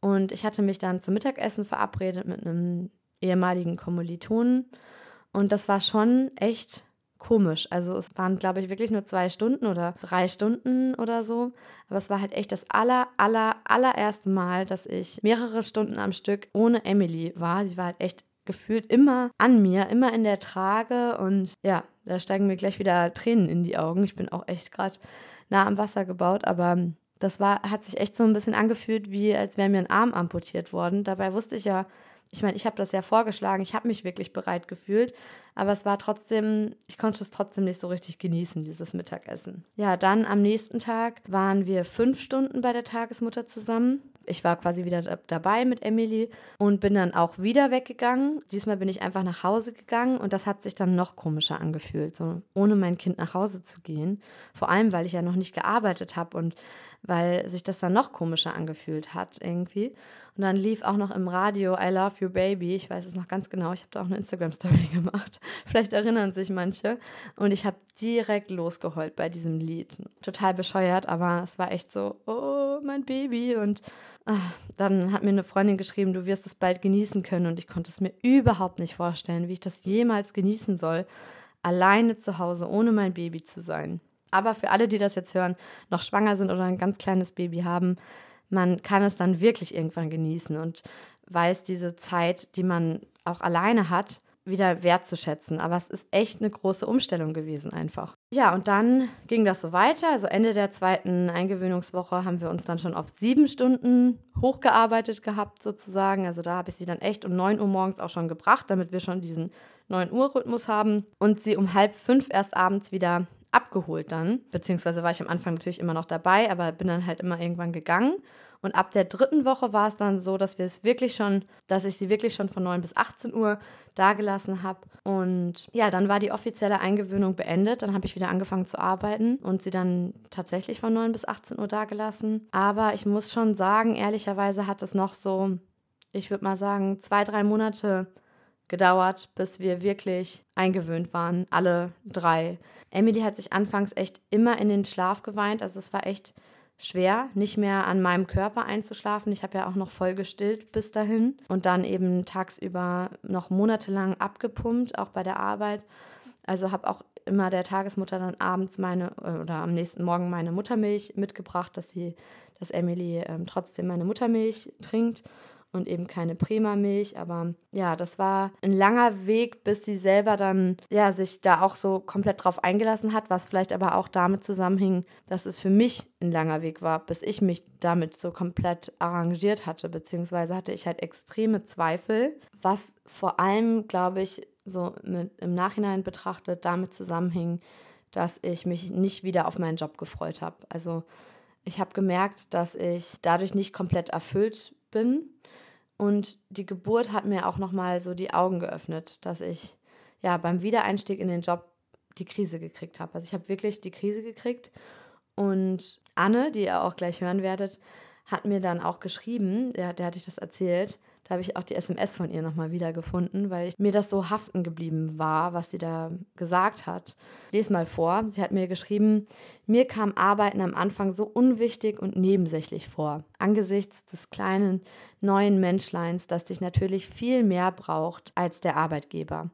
Und ich hatte mich dann zum Mittagessen verabredet mit einem ehemaligen Kommilitonen. Und das war schon echt komisch. Also es waren, glaube ich, wirklich nur zwei Stunden oder drei Stunden oder so. Aber es war halt echt das aller, aller, allererste Mal, dass ich mehrere Stunden am Stück ohne Emily war. Sie war halt echt gefühlt immer an mir, immer in der Trage. Und ja, da steigen mir gleich wieder Tränen in die Augen. Ich bin auch echt gerade nah am Wasser gebaut, aber das war, hat sich echt so ein bisschen angefühlt, wie als wäre mir ein Arm amputiert worden. Dabei wusste ich ja, ich meine, ich habe das ja vorgeschlagen, ich habe mich wirklich bereit gefühlt, aber es war trotzdem, ich konnte es trotzdem nicht so richtig genießen, dieses Mittagessen. Ja, dann am nächsten Tag waren wir fünf Stunden bei der Tagesmutter zusammen. Ich war quasi wieder dabei mit Emily und bin dann auch wieder weggegangen. Diesmal bin ich einfach nach Hause gegangen und das hat sich dann noch komischer angefühlt, so ohne mein Kind nach Hause zu gehen. Vor allem, weil ich ja noch nicht gearbeitet habe und weil sich das dann noch komischer angefühlt hat irgendwie. Und dann lief auch noch im Radio I Love You Baby. Ich weiß es noch ganz genau. Ich habe da auch eine Instagram-Story gemacht. Vielleicht erinnern sich manche. Und ich habe direkt losgeheult bei diesem Lied. Total bescheuert, aber es war echt so, oh, mein Baby. Und dann hat mir eine Freundin geschrieben, du wirst es bald genießen können. Und ich konnte es mir überhaupt nicht vorstellen, wie ich das jemals genießen soll, alleine zu Hause ohne mein Baby zu sein. Aber für alle, die das jetzt hören, noch schwanger sind oder ein ganz kleines Baby haben, man kann es dann wirklich irgendwann genießen und weiß diese Zeit, die man auch alleine hat, wieder wertzuschätzen. Aber es ist echt eine große Umstellung gewesen einfach. Ja, und dann ging das so weiter. Also Ende der zweiten Eingewöhnungswoche haben wir uns dann schon auf sieben Stunden hochgearbeitet gehabt sozusagen. Also da habe ich sie dann echt um 9 Uhr morgens auch schon gebracht, damit wir schon diesen 9 Uhr Rhythmus haben und sie um halb fünf erst abends wieder abgeholt dann, beziehungsweise war ich am Anfang natürlich immer noch dabei, aber bin dann halt immer irgendwann gegangen. Und ab der dritten Woche war es dann so, dass wir es wirklich schon, dass ich sie wirklich schon von 9 bis 18 Uhr dagelassen habe. Und ja, dann war die offizielle Eingewöhnung beendet. Dann habe ich wieder angefangen zu arbeiten und sie dann tatsächlich von 9 bis 18 Uhr dagelassen. Aber ich muss schon sagen, ehrlicherweise hat es noch so, ich würde mal sagen, zwei, drei Monate gedauert, bis wir wirklich eingewöhnt waren, alle drei. Emily hat sich anfangs echt immer in den Schlaf geweint, also es war echt schwer, nicht mehr an meinem Körper einzuschlafen. Ich habe ja auch noch voll gestillt bis dahin und dann eben tagsüber noch monatelang abgepumpt, auch bei der Arbeit. Also habe auch immer der Tagesmutter dann abends meine äh, oder am nächsten Morgen meine Muttermilch mitgebracht, dass sie, dass Emily ähm, trotzdem meine Muttermilch trinkt und eben keine Prima-Milch. Aber ja, das war ein langer Weg, bis sie selber dann ja sich da auch so komplett drauf eingelassen hat, was vielleicht aber auch damit zusammenhing, dass es für mich ein langer Weg war, bis ich mich damit so komplett arrangiert hatte, beziehungsweise hatte ich halt extreme Zweifel, was vor allem, glaube ich, so mit, im Nachhinein betrachtet damit zusammenhing, dass ich mich nicht wieder auf meinen Job gefreut habe. Also ich habe gemerkt, dass ich dadurch nicht komplett erfüllt bin und die Geburt hat mir auch nochmal so die Augen geöffnet, dass ich ja beim Wiedereinstieg in den Job die Krise gekriegt habe. Also ich habe wirklich die Krise gekriegt. Und Anne, die ihr auch gleich hören werdet, hat mir dann auch geschrieben, der, der hatte ich das erzählt, da habe ich auch die SMS von ihr nochmal wiedergefunden, weil ich, mir das so haften geblieben war, was sie da gesagt hat. Ich lese mal vor. Sie hat mir geschrieben, mir kam Arbeiten am Anfang so unwichtig und nebensächlich vor, angesichts des kleinen neuen Menschleins, das dich natürlich viel mehr braucht als der Arbeitgeber.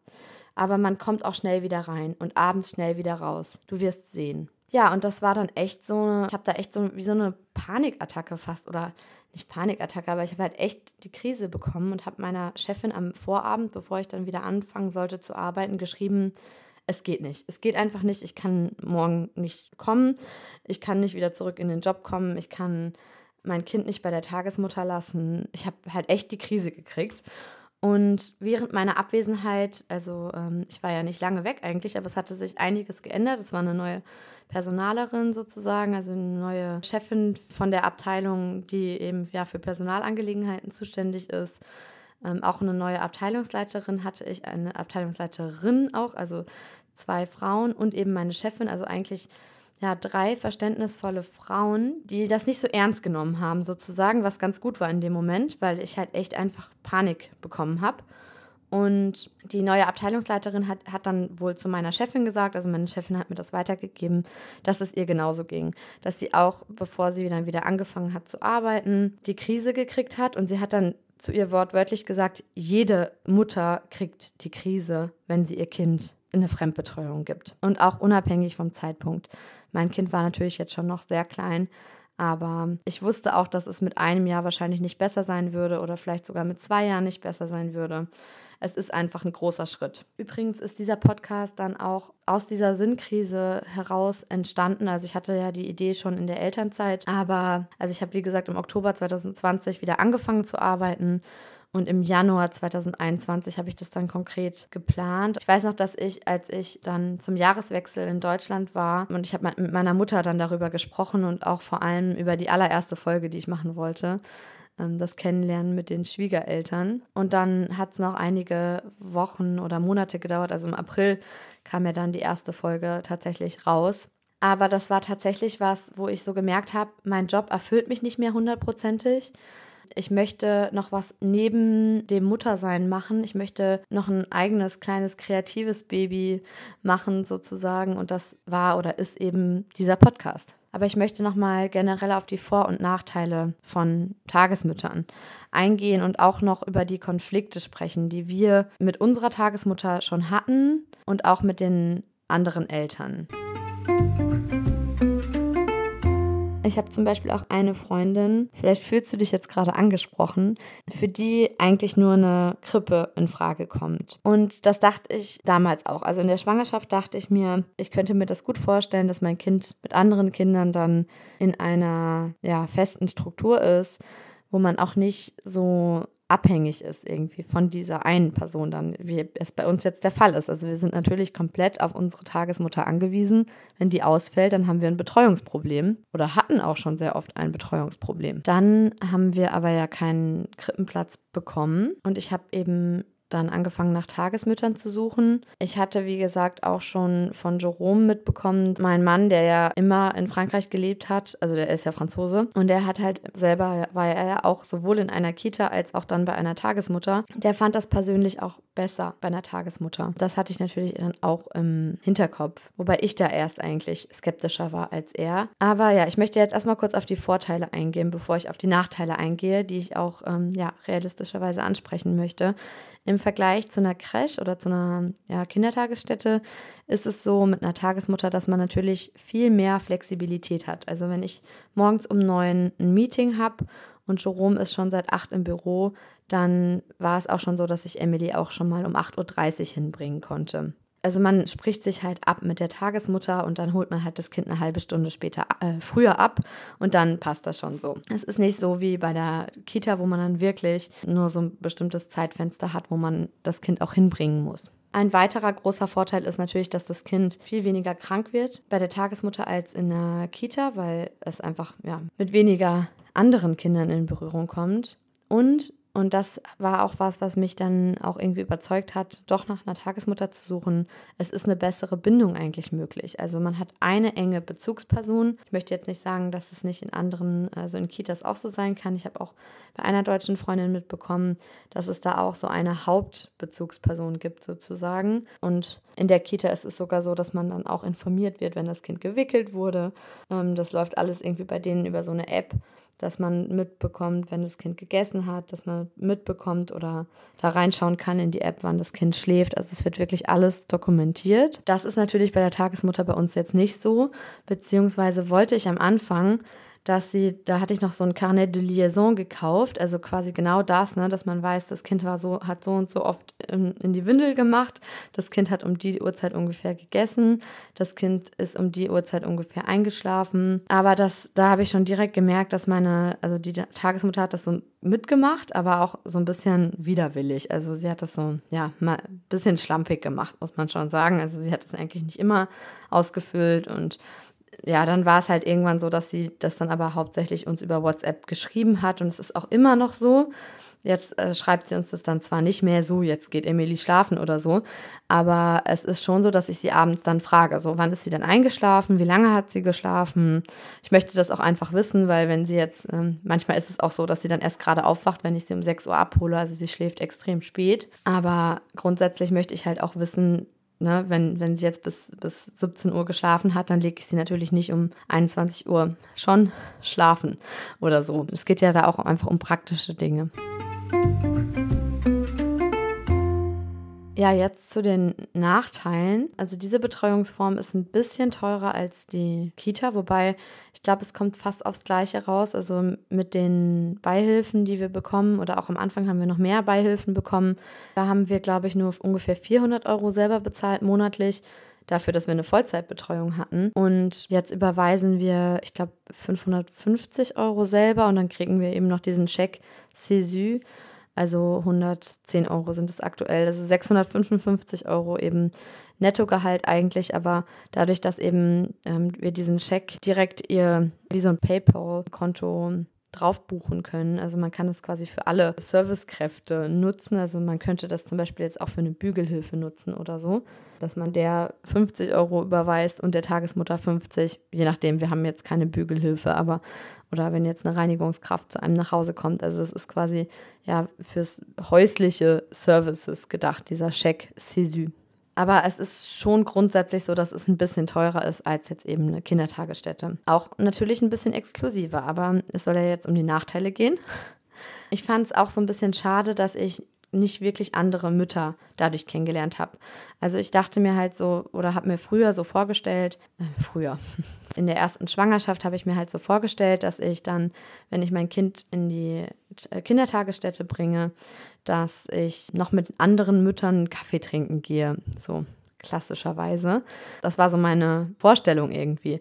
Aber man kommt auch schnell wieder rein und abends schnell wieder raus. Du wirst sehen. Ja, und das war dann echt so, ich habe da echt so wie so eine Panikattacke fast oder nicht Panikattacke, aber ich habe halt echt die Krise bekommen und habe meiner Chefin am Vorabend, bevor ich dann wieder anfangen sollte zu arbeiten, geschrieben, es geht nicht. Es geht einfach nicht. Ich kann morgen nicht kommen. Ich kann nicht wieder zurück in den Job kommen. Ich kann mein Kind nicht bei der Tagesmutter lassen. Ich habe halt echt die Krise gekriegt. Und während meiner Abwesenheit, also ähm, ich war ja nicht lange weg eigentlich, aber es hatte sich einiges geändert. Es war eine neue Personalerin sozusagen, also eine neue Chefin von der Abteilung, die eben ja für Personalangelegenheiten zuständig ist. Ähm, auch eine neue Abteilungsleiterin hatte ich, eine Abteilungsleiterin auch, also zwei Frauen und eben meine Chefin, also eigentlich ja, drei verständnisvolle Frauen, die das nicht so ernst genommen haben, sozusagen, was ganz gut war in dem Moment, weil ich halt echt einfach Panik bekommen habe Und die neue Abteilungsleiterin hat, hat dann wohl zu meiner Chefin gesagt, also meine Chefin hat mir das weitergegeben, dass es ihr genauso ging. Dass sie auch, bevor sie dann wieder angefangen hat zu arbeiten, die Krise gekriegt hat. Und sie hat dann zu ihr wortwörtlich gesagt, jede Mutter kriegt die Krise, wenn sie ihr Kind in eine Fremdbetreuung gibt. Und auch unabhängig vom Zeitpunkt. Mein Kind war natürlich jetzt schon noch sehr klein, aber ich wusste auch, dass es mit einem Jahr wahrscheinlich nicht besser sein würde oder vielleicht sogar mit zwei Jahren nicht besser sein würde es ist einfach ein großer Schritt. Übrigens ist dieser Podcast dann auch aus dieser Sinnkrise heraus entstanden. Also ich hatte ja die Idee schon in der Elternzeit, aber also ich habe wie gesagt im Oktober 2020 wieder angefangen zu arbeiten und im Januar 2021 habe ich das dann konkret geplant. Ich weiß noch, dass ich, als ich dann zum Jahreswechsel in Deutschland war und ich habe mit meiner Mutter dann darüber gesprochen und auch vor allem über die allererste Folge, die ich machen wollte, das Kennenlernen mit den Schwiegereltern. Und dann hat es noch einige Wochen oder Monate gedauert. Also im April kam ja dann die erste Folge tatsächlich raus. Aber das war tatsächlich was, wo ich so gemerkt habe, mein Job erfüllt mich nicht mehr hundertprozentig. Ich möchte noch was neben dem Muttersein machen. Ich möchte noch ein eigenes kleines kreatives Baby machen sozusagen. Und das war oder ist eben dieser Podcast. Aber ich möchte nochmal generell auf die Vor- und Nachteile von Tagesmüttern eingehen und auch noch über die Konflikte sprechen, die wir mit unserer Tagesmutter schon hatten und auch mit den anderen Eltern. Ich habe zum Beispiel auch eine Freundin, vielleicht fühlst du dich jetzt gerade angesprochen, für die eigentlich nur eine Krippe in Frage kommt. Und das dachte ich damals auch. Also in der Schwangerschaft dachte ich mir, ich könnte mir das gut vorstellen, dass mein Kind mit anderen Kindern dann in einer ja, festen Struktur ist, wo man auch nicht so abhängig ist irgendwie von dieser einen Person dann, wie es bei uns jetzt der Fall ist. Also wir sind natürlich komplett auf unsere Tagesmutter angewiesen. Wenn die ausfällt, dann haben wir ein Betreuungsproblem oder hatten auch schon sehr oft ein Betreuungsproblem. Dann haben wir aber ja keinen Krippenplatz bekommen und ich habe eben dann angefangen nach Tagesmüttern zu suchen. Ich hatte, wie gesagt, auch schon von Jerome mitbekommen, mein Mann, der ja immer in Frankreich gelebt hat, also der ist ja Franzose und der hat halt selber, war er ja auch sowohl in einer Kita als auch dann bei einer Tagesmutter. Der fand das persönlich auch besser bei einer Tagesmutter. Das hatte ich natürlich dann auch im Hinterkopf, wobei ich da erst eigentlich skeptischer war als er. Aber ja, ich möchte jetzt erstmal kurz auf die Vorteile eingehen, bevor ich auf die Nachteile eingehe, die ich auch ähm, ja, realistischerweise ansprechen möchte. Im Vergleich zu einer Crash oder zu einer ja, Kindertagesstätte ist es so mit einer Tagesmutter, dass man natürlich viel mehr Flexibilität hat. Also wenn ich morgens um neun ein Meeting habe und Jerome ist schon seit acht im Büro, dann war es auch schon so, dass ich Emily auch schon mal um 8.30 Uhr hinbringen konnte also man spricht sich halt ab mit der Tagesmutter und dann holt man halt das Kind eine halbe Stunde später äh, früher ab und dann passt das schon so. Es ist nicht so wie bei der Kita, wo man dann wirklich nur so ein bestimmtes Zeitfenster hat, wo man das Kind auch hinbringen muss. Ein weiterer großer Vorteil ist natürlich, dass das Kind viel weniger krank wird bei der Tagesmutter als in der Kita, weil es einfach ja, mit weniger anderen Kindern in Berührung kommt. Und und das war auch was, was mich dann auch irgendwie überzeugt hat, doch nach einer Tagesmutter zu suchen. Es ist eine bessere Bindung eigentlich möglich. Also man hat eine enge Bezugsperson. Ich möchte jetzt nicht sagen, dass es nicht in anderen, also in Kitas auch so sein kann. Ich habe auch bei einer deutschen Freundin mitbekommen, dass es da auch so eine Hauptbezugsperson gibt sozusagen. Und in der Kita ist es sogar so, dass man dann auch informiert wird, wenn das Kind gewickelt wurde. Ähm, das läuft alles irgendwie bei denen über so eine App dass man mitbekommt, wenn das Kind gegessen hat, dass man mitbekommt oder da reinschauen kann in die App, wann das Kind schläft. Also es wird wirklich alles dokumentiert. Das ist natürlich bei der Tagesmutter bei uns jetzt nicht so, beziehungsweise wollte ich am Anfang dass sie, da hatte ich noch so ein Carnet de Liaison gekauft, also quasi genau das, ne, dass man weiß, das Kind war so, hat so und so oft in, in, die Windel gemacht, das Kind hat um die Uhrzeit ungefähr gegessen, das Kind ist um die Uhrzeit ungefähr eingeschlafen. Aber das, da habe ich schon direkt gemerkt, dass meine, also die Tagesmutter hat das so mitgemacht, aber auch so ein bisschen widerwillig. Also sie hat das so, ja, mal ein bisschen schlampig gemacht, muss man schon sagen. Also sie hat das eigentlich nicht immer ausgefüllt und ja, dann war es halt irgendwann so, dass sie das dann aber hauptsächlich uns über WhatsApp geschrieben hat und es ist auch immer noch so. Jetzt äh, schreibt sie uns das dann zwar nicht mehr so, jetzt geht Emily schlafen oder so, aber es ist schon so, dass ich sie abends dann frage, so wann ist sie denn eingeschlafen, wie lange hat sie geschlafen? Ich möchte das auch einfach wissen, weil wenn sie jetzt, ähm, manchmal ist es auch so, dass sie dann erst gerade aufwacht, wenn ich sie um 6 Uhr abhole, also sie schläft extrem spät, aber grundsätzlich möchte ich halt auch wissen, Ne, wenn, wenn sie jetzt bis, bis 17 Uhr geschlafen hat, dann lege ich sie natürlich nicht um 21 Uhr schon schlafen oder so. Es geht ja da auch einfach um praktische Dinge. Ja, jetzt zu den Nachteilen. Also diese Betreuungsform ist ein bisschen teurer als die Kita, wobei ich glaube, es kommt fast aufs Gleiche raus. Also mit den Beihilfen, die wir bekommen, oder auch am Anfang haben wir noch mehr Beihilfen bekommen. Da haben wir, glaube ich, nur ungefähr 400 Euro selber bezahlt monatlich dafür, dass wir eine Vollzeitbetreuung hatten. Und jetzt überweisen wir, ich glaube, 550 Euro selber und dann kriegen wir eben noch diesen Scheck CESU. Also 110 Euro sind es aktuell. Also 655 Euro eben Nettogehalt eigentlich, aber dadurch, dass eben ähm, wir diesen Scheck direkt ihr wie so ein PayPal-Konto drauf buchen können. Also man kann es quasi für alle Servicekräfte nutzen. Also man könnte das zum Beispiel jetzt auch für eine Bügelhilfe nutzen oder so, dass man der 50 Euro überweist und der Tagesmutter 50, je nachdem, wir haben jetzt keine Bügelhilfe, aber oder wenn jetzt eine Reinigungskraft zu einem nach Hause kommt. Also es ist quasi ja fürs häusliche Services gedacht, dieser Scheck CESU. Aber es ist schon grundsätzlich so, dass es ein bisschen teurer ist als jetzt eben eine Kindertagesstätte. Auch natürlich ein bisschen exklusiver, aber es soll ja jetzt um die Nachteile gehen. Ich fand es auch so ein bisschen schade, dass ich nicht wirklich andere Mütter dadurch kennengelernt habe. Also ich dachte mir halt so oder habe mir früher so vorgestellt, äh, früher, in der ersten Schwangerschaft habe ich mir halt so vorgestellt, dass ich dann, wenn ich mein Kind in die äh, Kindertagesstätte bringe, dass ich noch mit anderen Müttern Kaffee trinken gehe, so klassischerweise. Das war so meine Vorstellung irgendwie.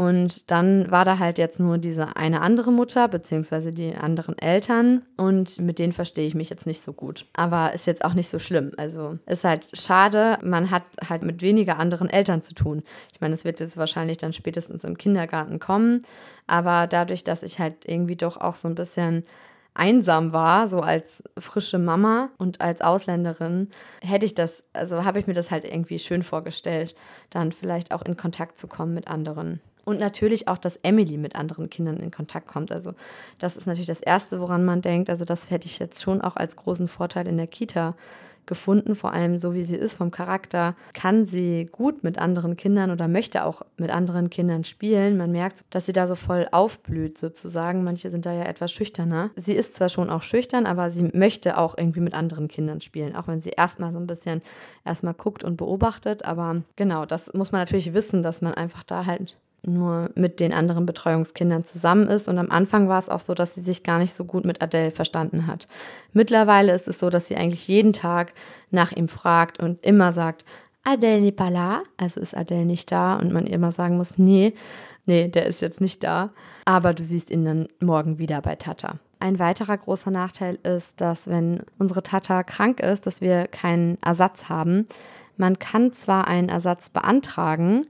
Und dann war da halt jetzt nur diese eine andere Mutter, beziehungsweise die anderen Eltern. Und mit denen verstehe ich mich jetzt nicht so gut. Aber ist jetzt auch nicht so schlimm. Also ist halt schade, man hat halt mit weniger anderen Eltern zu tun. Ich meine, es wird jetzt wahrscheinlich dann spätestens im Kindergarten kommen. Aber dadurch, dass ich halt irgendwie doch auch so ein bisschen einsam war, so als frische Mama und als Ausländerin, hätte ich das, also habe ich mir das halt irgendwie schön vorgestellt, dann vielleicht auch in Kontakt zu kommen mit anderen. Und natürlich auch, dass Emily mit anderen Kindern in Kontakt kommt. Also das ist natürlich das Erste, woran man denkt. Also das hätte ich jetzt schon auch als großen Vorteil in der Kita gefunden, vor allem so wie sie ist vom Charakter, kann sie gut mit anderen Kindern oder möchte auch mit anderen Kindern spielen. Man merkt, dass sie da so voll aufblüht sozusagen. Manche sind da ja etwas schüchterner. Sie ist zwar schon auch schüchtern, aber sie möchte auch irgendwie mit anderen Kindern spielen, auch wenn sie erstmal so ein bisschen erstmal guckt und beobachtet. Aber genau, das muss man natürlich wissen, dass man einfach da halt nur mit den anderen Betreuungskindern zusammen ist. Und am Anfang war es auch so, dass sie sich gar nicht so gut mit Adele verstanden hat. Mittlerweile ist es so, dass sie eigentlich jeden Tag nach ihm fragt und immer sagt, Adele n'est pas also ist Adele nicht da und man immer sagen muss, nee, nee, der ist jetzt nicht da, aber du siehst ihn dann morgen wieder bei Tata. Ein weiterer großer Nachteil ist, dass wenn unsere Tata krank ist, dass wir keinen Ersatz haben. Man kann zwar einen Ersatz beantragen,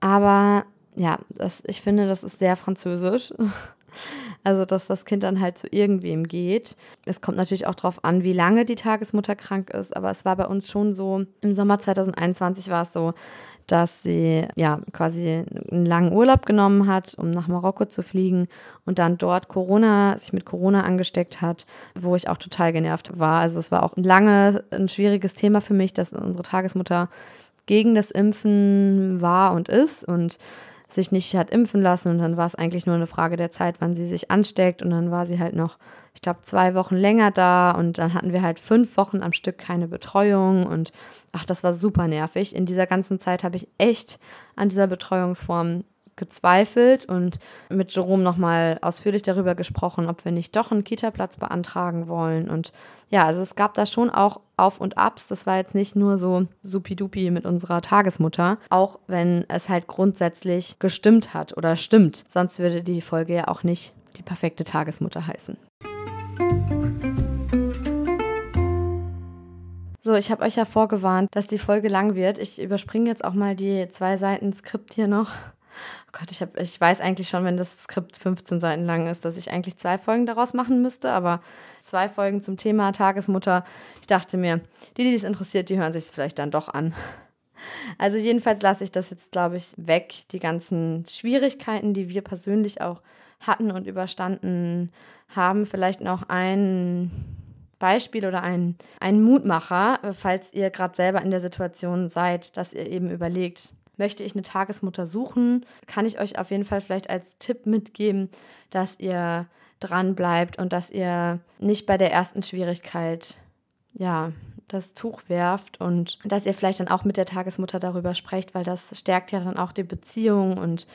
aber ja, das, ich finde, das ist sehr französisch. Also, dass das Kind dann halt zu irgendwem geht. Es kommt natürlich auch darauf an, wie lange die Tagesmutter krank ist. Aber es war bei uns schon so, im Sommer 2021 war es so, dass sie ja quasi einen langen Urlaub genommen hat, um nach Marokko zu fliegen und dann dort Corona, sich mit Corona angesteckt hat, wo ich auch total genervt war. Also es war auch lange ein schwieriges Thema für mich, dass unsere Tagesmutter gegen das Impfen war und ist und sich nicht hat impfen lassen und dann war es eigentlich nur eine Frage der Zeit, wann sie sich ansteckt und dann war sie halt noch, ich glaube, zwei Wochen länger da und dann hatten wir halt fünf Wochen am Stück keine Betreuung und ach, das war super nervig. In dieser ganzen Zeit habe ich echt an dieser Betreuungsform gezweifelt und mit Jerome nochmal ausführlich darüber gesprochen, ob wir nicht doch einen Kita-Platz beantragen wollen. Und ja, also es gab da schon auch Auf und Abs. Das war jetzt nicht nur so supidupi mit unserer Tagesmutter, auch wenn es halt grundsätzlich gestimmt hat oder stimmt. Sonst würde die Folge ja auch nicht die perfekte Tagesmutter heißen. So, ich habe euch ja vorgewarnt, dass die Folge lang wird. Ich überspringe jetzt auch mal die zwei Seiten Skript hier noch Oh Gott, ich, hab, ich weiß eigentlich schon, wenn das Skript 15 Seiten lang ist, dass ich eigentlich zwei Folgen daraus machen müsste, aber zwei Folgen zum Thema Tagesmutter. Ich dachte mir, die, die das interessiert, die hören sich es vielleicht dann doch an. Also jedenfalls lasse ich das jetzt, glaube ich, weg, die ganzen Schwierigkeiten, die wir persönlich auch hatten und überstanden haben. Vielleicht noch ein Beispiel oder ein, ein Mutmacher, falls ihr gerade selber in der Situation seid, dass ihr eben überlegt, möchte ich eine Tagesmutter suchen, kann ich euch auf jeden Fall vielleicht als Tipp mitgeben, dass ihr dran bleibt und dass ihr nicht bei der ersten Schwierigkeit ja das Tuch werft und dass ihr vielleicht dann auch mit der Tagesmutter darüber sprecht, weil das stärkt ja dann auch die Beziehung und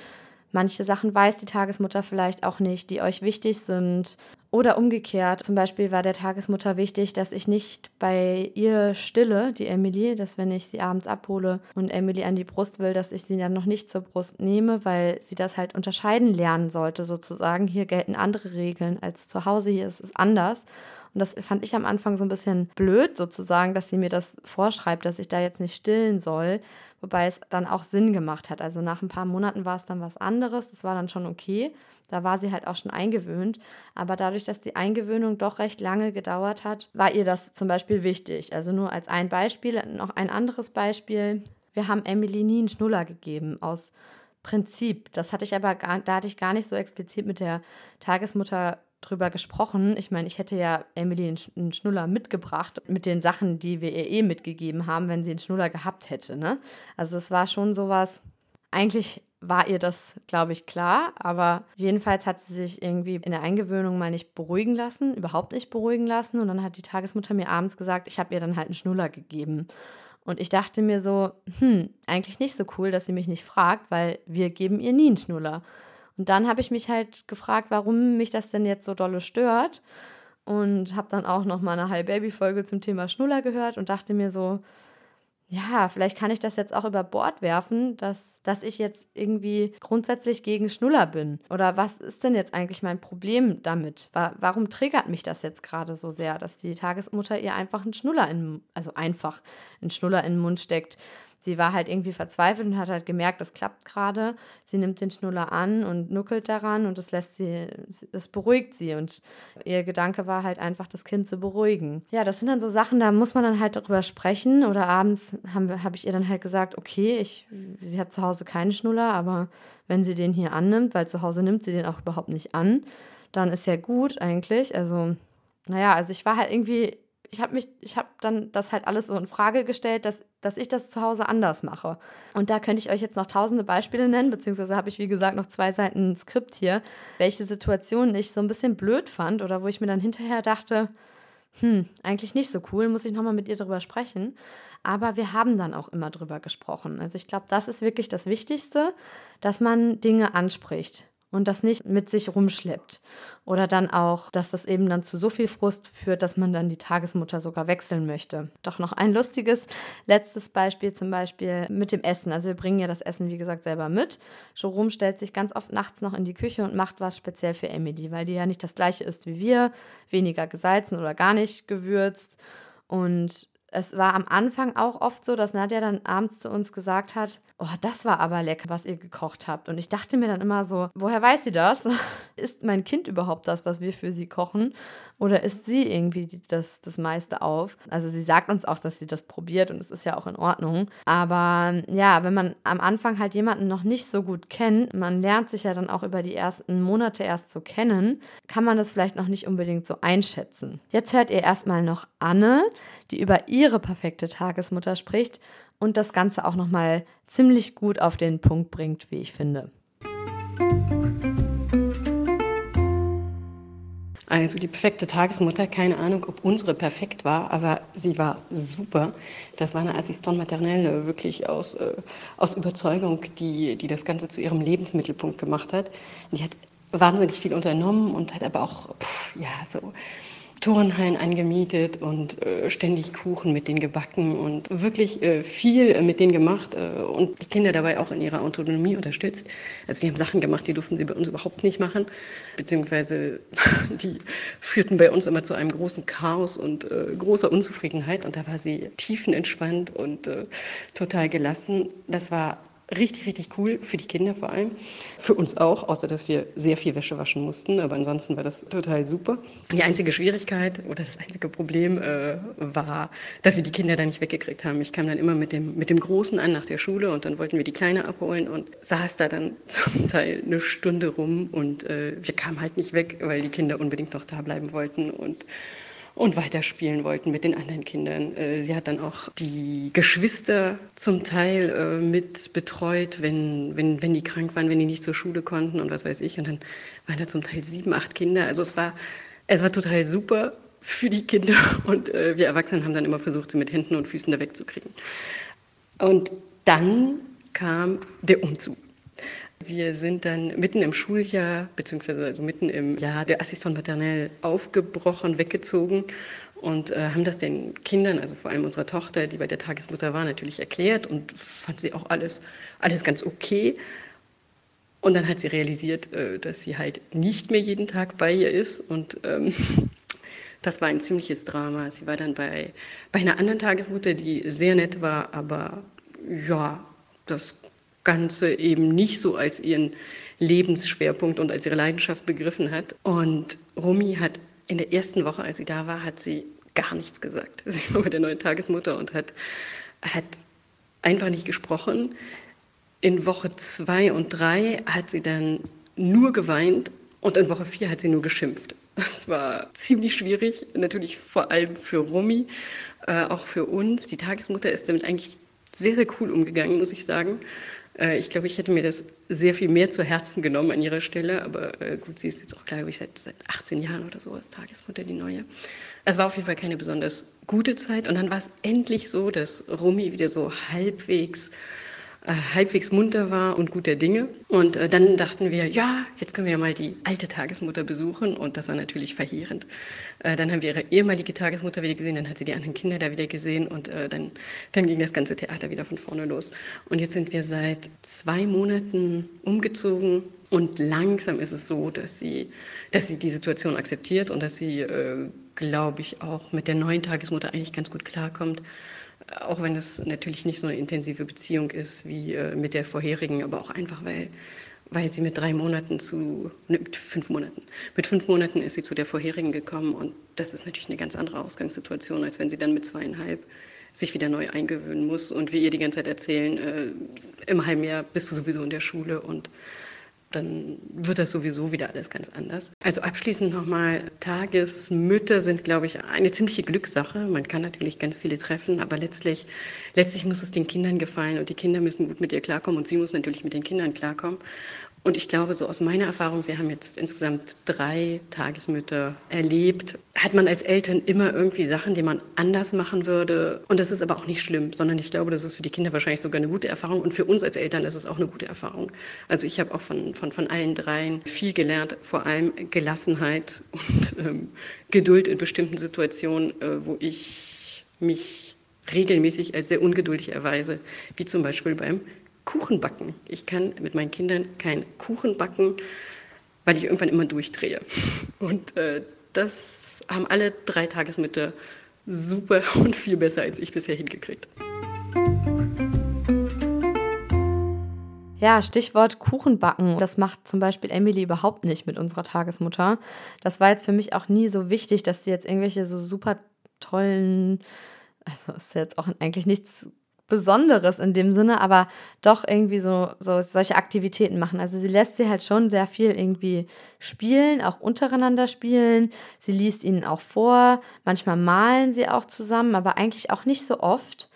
manche Sachen weiß die Tagesmutter vielleicht auch nicht, die euch wichtig sind oder umgekehrt, zum Beispiel war der Tagesmutter wichtig, dass ich nicht bei ihr stille, die Emily, dass wenn ich sie abends abhole und Emily an die Brust will, dass ich sie dann noch nicht zur Brust nehme, weil sie das halt unterscheiden lernen sollte sozusagen. Hier gelten andere Regeln als zu Hause, hier ist es anders. Und das fand ich am Anfang so ein bisschen blöd sozusagen, dass sie mir das vorschreibt, dass ich da jetzt nicht stillen soll, wobei es dann auch Sinn gemacht hat. Also nach ein paar Monaten war es dann was anderes, das war dann schon okay. Da war sie halt auch schon eingewöhnt. Aber dadurch, dass die Eingewöhnung doch recht lange gedauert hat, war ihr das zum Beispiel wichtig. Also nur als ein Beispiel, noch ein anderes Beispiel. Wir haben Emily nie einen Schnuller gegeben aus Prinzip. Das hatte ich aber gar, da hatte ich gar nicht so explizit mit der Tagesmutter drüber gesprochen. Ich meine, ich hätte ja Emily einen Schnuller mitgebracht mit den Sachen, die wir ihr eh mitgegeben haben, wenn sie einen Schnuller gehabt hätte. Ne? Also es war schon sowas, eigentlich war ihr das, glaube ich, klar, aber jedenfalls hat sie sich irgendwie in der Eingewöhnung mal nicht beruhigen lassen, überhaupt nicht beruhigen lassen. Und dann hat die Tagesmutter mir abends gesagt, ich habe ihr dann halt einen Schnuller gegeben. Und ich dachte mir so, hm, eigentlich nicht so cool, dass sie mich nicht fragt, weil wir geben ihr nie einen Schnuller. Und dann habe ich mich halt gefragt, warum mich das denn jetzt so dolle stört. Und habe dann auch noch mal eine High Baby Folge zum Thema Schnuller gehört und dachte mir so, ja, vielleicht kann ich das jetzt auch über Bord werfen, dass, dass ich jetzt irgendwie grundsätzlich gegen Schnuller bin. Oder was ist denn jetzt eigentlich mein Problem damit? Warum triggert mich das jetzt gerade so sehr, dass die Tagesmutter ihr einfach einen Schnuller in, also einfach einen Schnuller in den Mund steckt? Sie war halt irgendwie verzweifelt und hat halt gemerkt, das klappt gerade. Sie nimmt den Schnuller an und nuckelt daran und das lässt sie, das beruhigt sie. Und ihr Gedanke war halt einfach, das Kind zu beruhigen. Ja, das sind dann so Sachen, da muss man dann halt darüber sprechen. Oder abends habe hab ich ihr dann halt gesagt, okay, ich, sie hat zu Hause keinen Schnuller, aber wenn sie den hier annimmt, weil zu Hause nimmt sie den auch überhaupt nicht an, dann ist ja gut eigentlich. Also, naja, also ich war halt irgendwie ich habe mich, ich habe dann das halt alles so in Frage gestellt, dass, dass ich das zu Hause anders mache. Und da könnte ich euch jetzt noch tausende Beispiele nennen, beziehungsweise habe ich, wie gesagt, noch zwei Seiten Skript hier, welche Situationen ich so ein bisschen blöd fand oder wo ich mir dann hinterher dachte, hm, eigentlich nicht so cool, muss ich nochmal mit ihr drüber sprechen. Aber wir haben dann auch immer drüber gesprochen. Also ich glaube, das ist wirklich das Wichtigste, dass man Dinge anspricht und das nicht mit sich rumschleppt. Oder dann auch, dass das eben dann zu so viel Frust führt, dass man dann die Tagesmutter sogar wechseln möchte. Doch noch ein lustiges letztes Beispiel zum Beispiel mit dem Essen. Also wir bringen ja das Essen, wie gesagt, selber mit. Jerome stellt sich ganz oft nachts noch in die Küche und macht was speziell für Emily, weil die ja nicht das gleiche ist wie wir, weniger gesalzen oder gar nicht gewürzt. Und es war am Anfang auch oft so, dass Nadja dann abends zu uns gesagt hat, oh, das war aber lecker, was ihr gekocht habt. Und ich dachte mir dann immer so, woher weiß sie das? ist mein Kind überhaupt das, was wir für sie kochen? Oder isst sie irgendwie das, das meiste auf? Also sie sagt uns auch, dass sie das probiert und es ist ja auch in Ordnung. Aber ja, wenn man am Anfang halt jemanden noch nicht so gut kennt, man lernt sich ja dann auch über die ersten Monate erst so kennen, kann man das vielleicht noch nicht unbedingt so einschätzen. Jetzt hört ihr erstmal noch Anne, die über ihre perfekte Tagesmutter spricht und das Ganze auch nochmal ziemlich gut auf den Punkt bringt, wie ich finde. Also die perfekte Tagesmutter, keine Ahnung, ob unsere perfekt war, aber sie war super. Das war eine Assistante maternelle, wirklich aus, äh, aus Überzeugung, die, die das Ganze zu ihrem Lebensmittelpunkt gemacht hat. Die hat wahnsinnig viel unternommen und hat aber auch, pff, ja, so Turnhallen angemietet und äh, ständig Kuchen mit denen gebacken und wirklich äh, viel äh, mit denen gemacht äh, und die Kinder dabei auch in ihrer Autonomie unterstützt. Also die haben Sachen gemacht, die durften sie bei uns überhaupt nicht machen, beziehungsweise die führten bei uns immer zu einem großen Chaos und äh, großer Unzufriedenheit und da war sie tiefenentspannt und äh, total gelassen. Das war richtig, richtig cool für die Kinder vor allem. Für uns auch, außer dass wir sehr viel Wäsche waschen mussten. Aber ansonsten war das total super. Die einzige Schwierigkeit oder das einzige Problem äh, war, dass wir die Kinder da nicht weggekriegt haben. Ich kam dann immer mit dem, mit dem Großen an nach der Schule und dann wollten wir die Kleine abholen und saß da dann zum Teil eine Stunde rum und äh, wir kamen halt nicht weg, weil die Kinder unbedingt noch da bleiben wollten und und weiterspielen wollten mit den anderen Kindern. Äh, sie hat dann auch die Geschwister zum Teil äh, mit betreut, wenn, wenn, wenn die krank waren, wenn die nicht zur Schule konnten und was weiß ich. Und dann waren da zum Teil sieben, acht Kinder. Also es war, es war total super für die Kinder und äh, wir Erwachsenen haben dann immer versucht, sie mit Händen und Füßen da wegzukriegen. Und dann kam der Umzug. Wir sind dann mitten im Schuljahr, beziehungsweise also mitten im Jahr der Assistant maternelle aufgebrochen, weggezogen und äh, haben das den Kindern, also vor allem unserer Tochter, die bei der Tagesmutter war, natürlich erklärt und fand sie auch alles, alles ganz okay. Und dann hat sie realisiert, äh, dass sie halt nicht mehr jeden Tag bei ihr ist und ähm, das war ein ziemliches Drama. Sie war dann bei, bei einer anderen Tagesmutter, die sehr nett war, aber ja, das Ganze eben nicht so als ihren Lebensschwerpunkt und als ihre Leidenschaft begriffen hat. Und Rumi hat in der ersten Woche, als sie da war, hat sie gar nichts gesagt. Sie war bei der neuen Tagesmutter und hat, hat einfach nicht gesprochen. In Woche zwei und drei hat sie dann nur geweint und in Woche vier hat sie nur geschimpft. Das war ziemlich schwierig, natürlich vor allem für Rumi, äh, auch für uns. Die Tagesmutter ist damit eigentlich sehr, sehr cool umgegangen, muss ich sagen. Äh, ich glaube, ich hätte mir das sehr viel mehr zu Herzen genommen an ihrer Stelle. Aber äh, gut, sie ist jetzt auch, glaube ich, seit, seit 18 Jahren oder so als Tagesmutter, die neue. Es war auf jeden Fall keine besonders gute Zeit. Und dann war es endlich so, dass Rumi wieder so halbwegs halbwegs munter war und guter Dinge. Und äh, dann dachten wir, ja, jetzt können wir ja mal die alte Tagesmutter besuchen. Und das war natürlich verheerend. Äh, dann haben wir ihre ehemalige Tagesmutter wieder gesehen, dann hat sie die anderen Kinder da wieder gesehen und äh, dann, dann ging das ganze Theater wieder von vorne los. Und jetzt sind wir seit zwei Monaten umgezogen. Und langsam ist es so, dass sie, dass sie die Situation akzeptiert und dass sie, äh, glaube ich, auch mit der neuen Tagesmutter eigentlich ganz gut klarkommt auch wenn es natürlich nicht so eine intensive Beziehung ist wie äh, mit der vorherigen, aber auch einfach, weil, weil sie mit drei Monaten zu, ne, mit fünf Monaten, mit fünf Monaten ist sie zu der vorherigen gekommen und das ist natürlich eine ganz andere Ausgangssituation, als wenn sie dann mit zweieinhalb sich wieder neu eingewöhnen muss und wir ihr die ganze Zeit erzählen, äh, im halben Jahr bist du sowieso in der Schule und dann wird das sowieso wieder alles ganz anders. Also abschließend nochmal, Tagesmütter sind, glaube ich, eine ziemliche Glückssache. Man kann natürlich ganz viele treffen, aber letztlich, letztlich muss es den Kindern gefallen und die Kinder müssen gut mit ihr klarkommen und sie muss natürlich mit den Kindern klarkommen. Und ich glaube, so aus meiner Erfahrung, wir haben jetzt insgesamt drei Tagesmütter erlebt, hat man als Eltern immer irgendwie Sachen, die man anders machen würde. Und das ist aber auch nicht schlimm, sondern ich glaube, das ist für die Kinder wahrscheinlich sogar eine gute Erfahrung. Und für uns als Eltern ist es auch eine gute Erfahrung. Also ich habe auch von, von, von allen dreien viel gelernt, vor allem Gelassenheit und ähm, Geduld in bestimmten Situationen, äh, wo ich mich regelmäßig als sehr ungeduldig erweise, wie zum Beispiel beim Kuchen backen. Ich kann mit meinen Kindern keinen Kuchen backen, weil ich irgendwann immer durchdrehe. Und äh, das haben alle drei Tagesmütter super und viel besser als ich bisher hingekriegt. Ja, Stichwort Kuchen backen. Das macht zum Beispiel Emily überhaupt nicht mit unserer Tagesmutter. Das war jetzt für mich auch nie so wichtig, dass sie jetzt irgendwelche so super tollen, also ist jetzt auch eigentlich nichts Besonderes in dem Sinne, aber doch irgendwie so, so solche Aktivitäten machen. Also sie lässt sie halt schon sehr viel irgendwie spielen, auch untereinander spielen. Sie liest ihnen auch vor. Manchmal malen sie auch zusammen, aber eigentlich auch nicht so oft.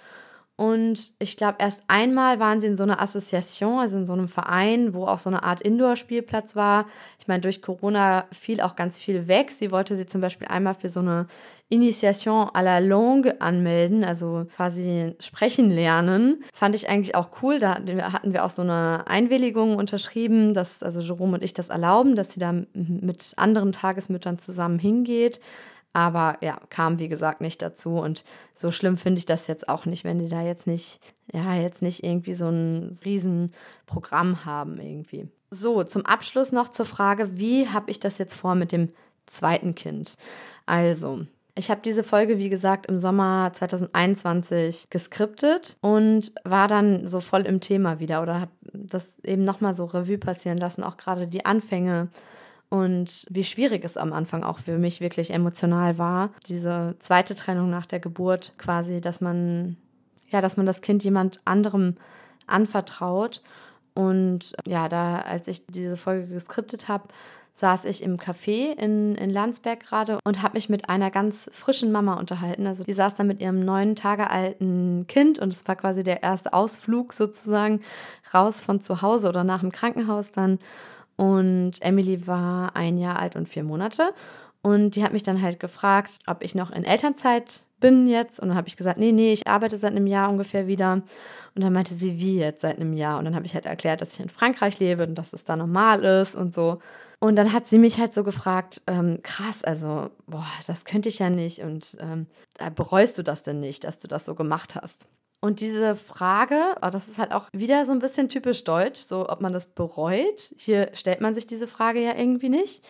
Und ich glaube, erst einmal waren sie in so einer Assoziation, also in so einem Verein, wo auch so eine Art Indoor-Spielplatz war. Ich meine, durch Corona fiel auch ganz viel weg. Sie wollte sie zum Beispiel einmal für so eine Initiation à la Longue anmelden, also quasi sprechen lernen. Fand ich eigentlich auch cool. Da hatten wir auch so eine Einwilligung unterschrieben, dass also Jerome und ich das erlauben, dass sie da mit anderen Tagesmüttern zusammen hingeht. Aber ja, kam wie gesagt nicht dazu. Und so schlimm finde ich das jetzt auch nicht, wenn die da jetzt nicht, ja, jetzt nicht irgendwie so ein Riesenprogramm haben irgendwie. So, zum Abschluss noch zur Frage, wie habe ich das jetzt vor mit dem zweiten Kind? Also, Ich habe diese Folge, wie gesagt, im Sommer 2021 geskriptet und war dann so voll im Thema wieder oder habe das eben nochmal so Revue passieren lassen, auch gerade die Anfänge und wie schwierig es am Anfang auch für mich wirklich emotional war. Diese zweite Trennung nach der Geburt quasi, dass man, ja, dass man das Kind jemand anderem anvertraut. Und ja, da, als ich diese Folge geskriptet habe, saß ich im Café in, in Landsberg gerade und habe mich mit einer ganz frischen Mama unterhalten. Also die saß da mit ihrem neun Tage alten Kind und es war quasi der erste Ausflug sozusagen raus von zu Hause oder nach dem Krankenhaus dann. Und Emily war ein Jahr alt und vier Monate. Und die hat mich dann halt gefragt, ob ich noch in Elternzeit bin jetzt. Und dann habe ich gesagt, nee, nee, ich arbeite seit einem Jahr ungefähr wieder. Und dann meinte sie, wie jetzt seit einem Jahr? Und dann habe ich halt erklärt, dass ich in Frankreich lebe und dass es da normal ist und so. Und dann hat sie mich halt so gefragt, ähm, krass, also, boah, das könnte ich ja nicht. Und ähm, bereust du das denn nicht, dass du das so gemacht hast? Und diese Frage, oh, das ist halt auch wieder so ein bisschen typisch deutsch, so ob man das bereut. Hier stellt man sich diese Frage ja irgendwie nicht.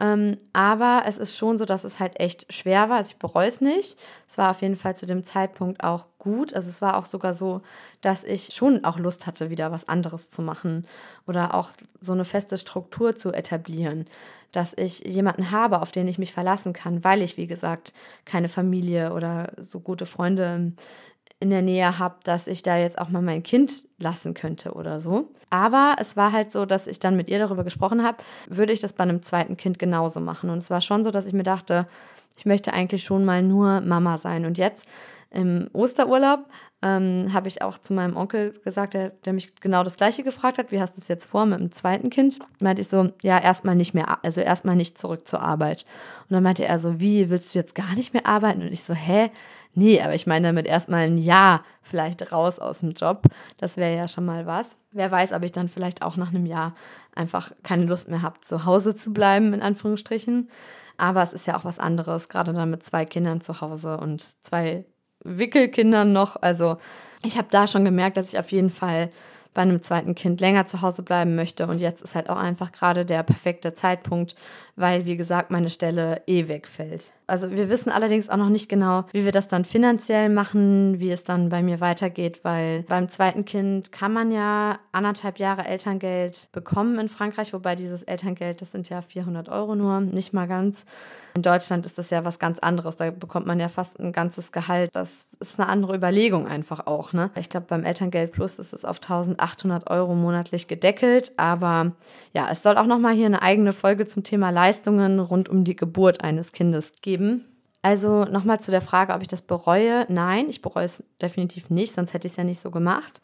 Ähm, aber es ist schon so, dass es halt echt schwer war. Also ich bereue es nicht. Es war auf jeden Fall zu dem Zeitpunkt auch gut. Also es war auch sogar so, dass ich schon auch Lust hatte, wieder was anderes zu machen oder auch so eine feste Struktur zu etablieren. Dass ich jemanden habe, auf den ich mich verlassen kann, weil ich, wie gesagt, keine Familie oder so gute Freunde in der Nähe habe, dass ich da jetzt auch mal mein Kind lassen könnte oder so. Aber es war halt so, dass ich dann mit ihr darüber gesprochen habe, würde ich das bei einem zweiten Kind genauso machen. Und es war schon so, dass ich mir dachte, ich möchte eigentlich schon mal nur Mama sein. Und jetzt im Osterurlaub ähm, habe ich auch zu meinem Onkel gesagt, der, der, mich genau das gleiche gefragt hat, wie hast du es jetzt vor mit dem zweiten Kind? Meinte ich so, ja, erstmal nicht mehr, also erstmal nicht zurück zur Arbeit. Und dann meinte er so, wie, willst du jetzt gar nicht mehr arbeiten? Und ich so, hä? Nee, aber ich meine damit erstmal ein Jahr vielleicht raus aus dem Job. Das wäre ja schon mal was. Wer weiß, ob ich dann vielleicht auch nach einem Jahr einfach keine Lust mehr habe, zu Hause zu bleiben, in Anführungsstrichen. Aber es ist ja auch was anderes, gerade dann mit zwei Kindern zu Hause und zwei Wickelkindern noch. Also ich habe da schon gemerkt, dass ich auf jeden Fall bei einem zweiten Kind länger zu Hause bleiben möchte. Und jetzt ist halt auch einfach gerade der perfekte Zeitpunkt, weil, wie gesagt, meine Stelle eh wegfällt. Also wir wissen allerdings auch noch nicht genau, wie wir das dann finanziell machen, wie es dann bei mir weitergeht, weil beim zweiten Kind kann man ja anderthalb Jahre Elterngeld bekommen in Frankreich, wobei dieses Elterngeld, das sind ja 400 Euro nur, nicht mal ganz. In Deutschland ist das ja was ganz anderes. Da bekommt man ja fast ein ganzes Gehalt. Das ist eine andere Überlegung einfach auch. Ne? Ich glaube, beim Elterngeld Plus ist es auf 1800 Euro monatlich gedeckelt. Aber ja, es soll auch nochmal hier eine eigene Folge zum Thema Leistungen rund um die Geburt eines Kindes geben. Also nochmal zu der Frage, ob ich das bereue. Nein, ich bereue es definitiv nicht, sonst hätte ich es ja nicht so gemacht.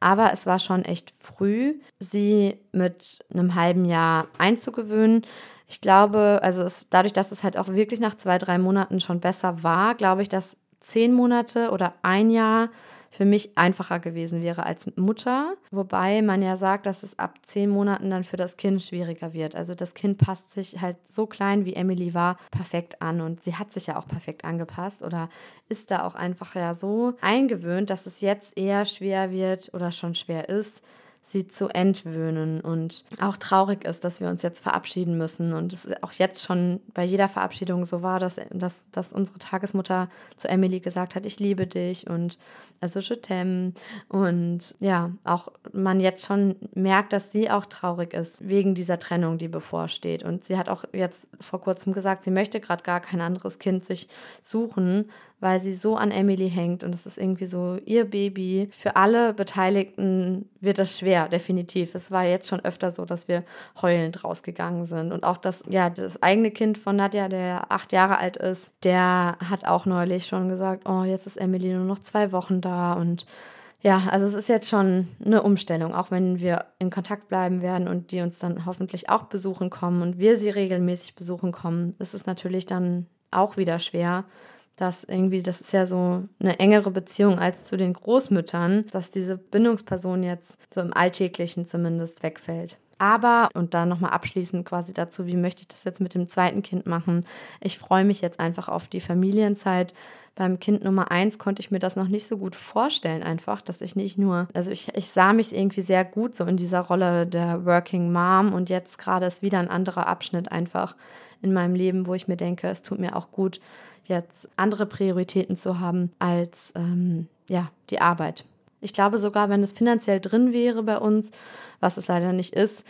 Aber es war schon echt früh, sie mit einem halben Jahr einzugewöhnen. Ich glaube, also es, dadurch, dass es halt auch wirklich nach zwei, drei Monaten schon besser war, glaube ich, dass zehn Monate oder ein Jahr für mich einfacher gewesen wäre als Mutter. Wobei man ja sagt, dass es ab zehn Monaten dann für das Kind schwieriger wird. Also das Kind passt sich halt so klein, wie Emily war, perfekt an. Und sie hat sich ja auch perfekt angepasst oder ist da auch einfach ja so eingewöhnt, dass es jetzt eher schwer wird oder schon schwer ist, sie zu entwöhnen und auch traurig ist, dass wir uns jetzt verabschieden müssen. Und es auch jetzt schon bei jeder Verabschiedung so war, dass, dass, dass unsere Tagesmutter zu Emily gesagt hat, ich liebe dich und also je t'aime. Und ja, auch man jetzt schon merkt, dass sie auch traurig ist wegen dieser Trennung, die bevorsteht. Und sie hat auch jetzt vor kurzem gesagt, sie möchte gerade gar kein anderes Kind sich suchen, weil sie so an Emily hängt und es ist irgendwie so ihr Baby. Für alle Beteiligten wird das schwer, definitiv. Es war jetzt schon öfter so, dass wir heulend rausgegangen sind und auch das, ja, das eigene Kind von Nadja, der acht Jahre alt ist, der hat auch neulich schon gesagt, oh, jetzt ist Emily nur noch zwei Wochen da und ja, also es ist jetzt schon eine Umstellung, auch wenn wir in Kontakt bleiben werden und die uns dann hoffentlich auch besuchen kommen und wir sie regelmäßig besuchen kommen, ist es natürlich dann auch wieder schwer, dass irgendwie, das ist ja so eine engere Beziehung als zu den Großmüttern, dass diese Bindungsperson jetzt so im Alltäglichen zumindest wegfällt. Aber, und da nochmal abschließend quasi dazu, wie möchte ich das jetzt mit dem zweiten Kind machen? Ich freue mich jetzt einfach auf die Familienzeit. Beim Kind Nummer eins konnte ich mir das noch nicht so gut vorstellen, einfach, dass ich nicht nur, also ich, ich sah mich irgendwie sehr gut so in dieser Rolle der Working Mom und jetzt gerade ist wieder ein anderer Abschnitt einfach in meinem Leben, wo ich mir denke, es tut mir auch gut, jetzt andere Prioritäten zu haben als ähm, ja, die Arbeit. Ich glaube sogar, wenn es finanziell drin wäre bei uns, was es leider nicht ist,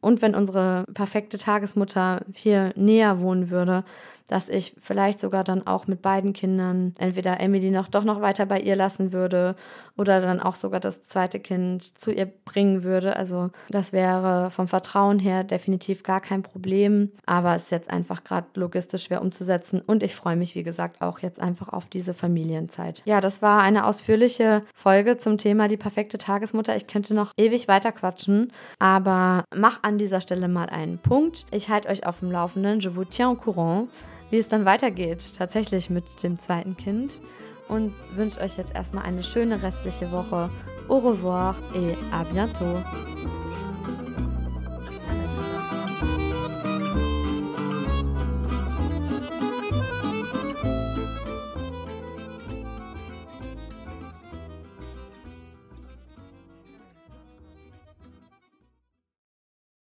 und wenn unsere perfekte Tagesmutter hier näher wohnen würde, dass ich vielleicht sogar dann auch mit beiden Kindern entweder Emily noch doch noch weiter bei ihr lassen würde oder dann auch sogar das zweite Kind zu ihr bringen würde. Also das wäre vom Vertrauen her definitiv gar kein Problem, aber es ist jetzt einfach gerade logistisch schwer umzusetzen und ich freue mich, wie gesagt, auch jetzt einfach auf diese Familienzeit. Ja, das war eine ausführliche Folge zum Thema die perfekte Tagesmutter. Ich könnte noch ewig weiter quatschen, aber mach an dieser Stelle mal einen Punkt. Ich halte euch auf dem Laufenden. Je vous tiens au courant wie es dann weitergeht, tatsächlich mit dem zweiten Kind. Und wünsche euch jetzt erstmal eine schöne restliche Woche. Au revoir et à bientôt.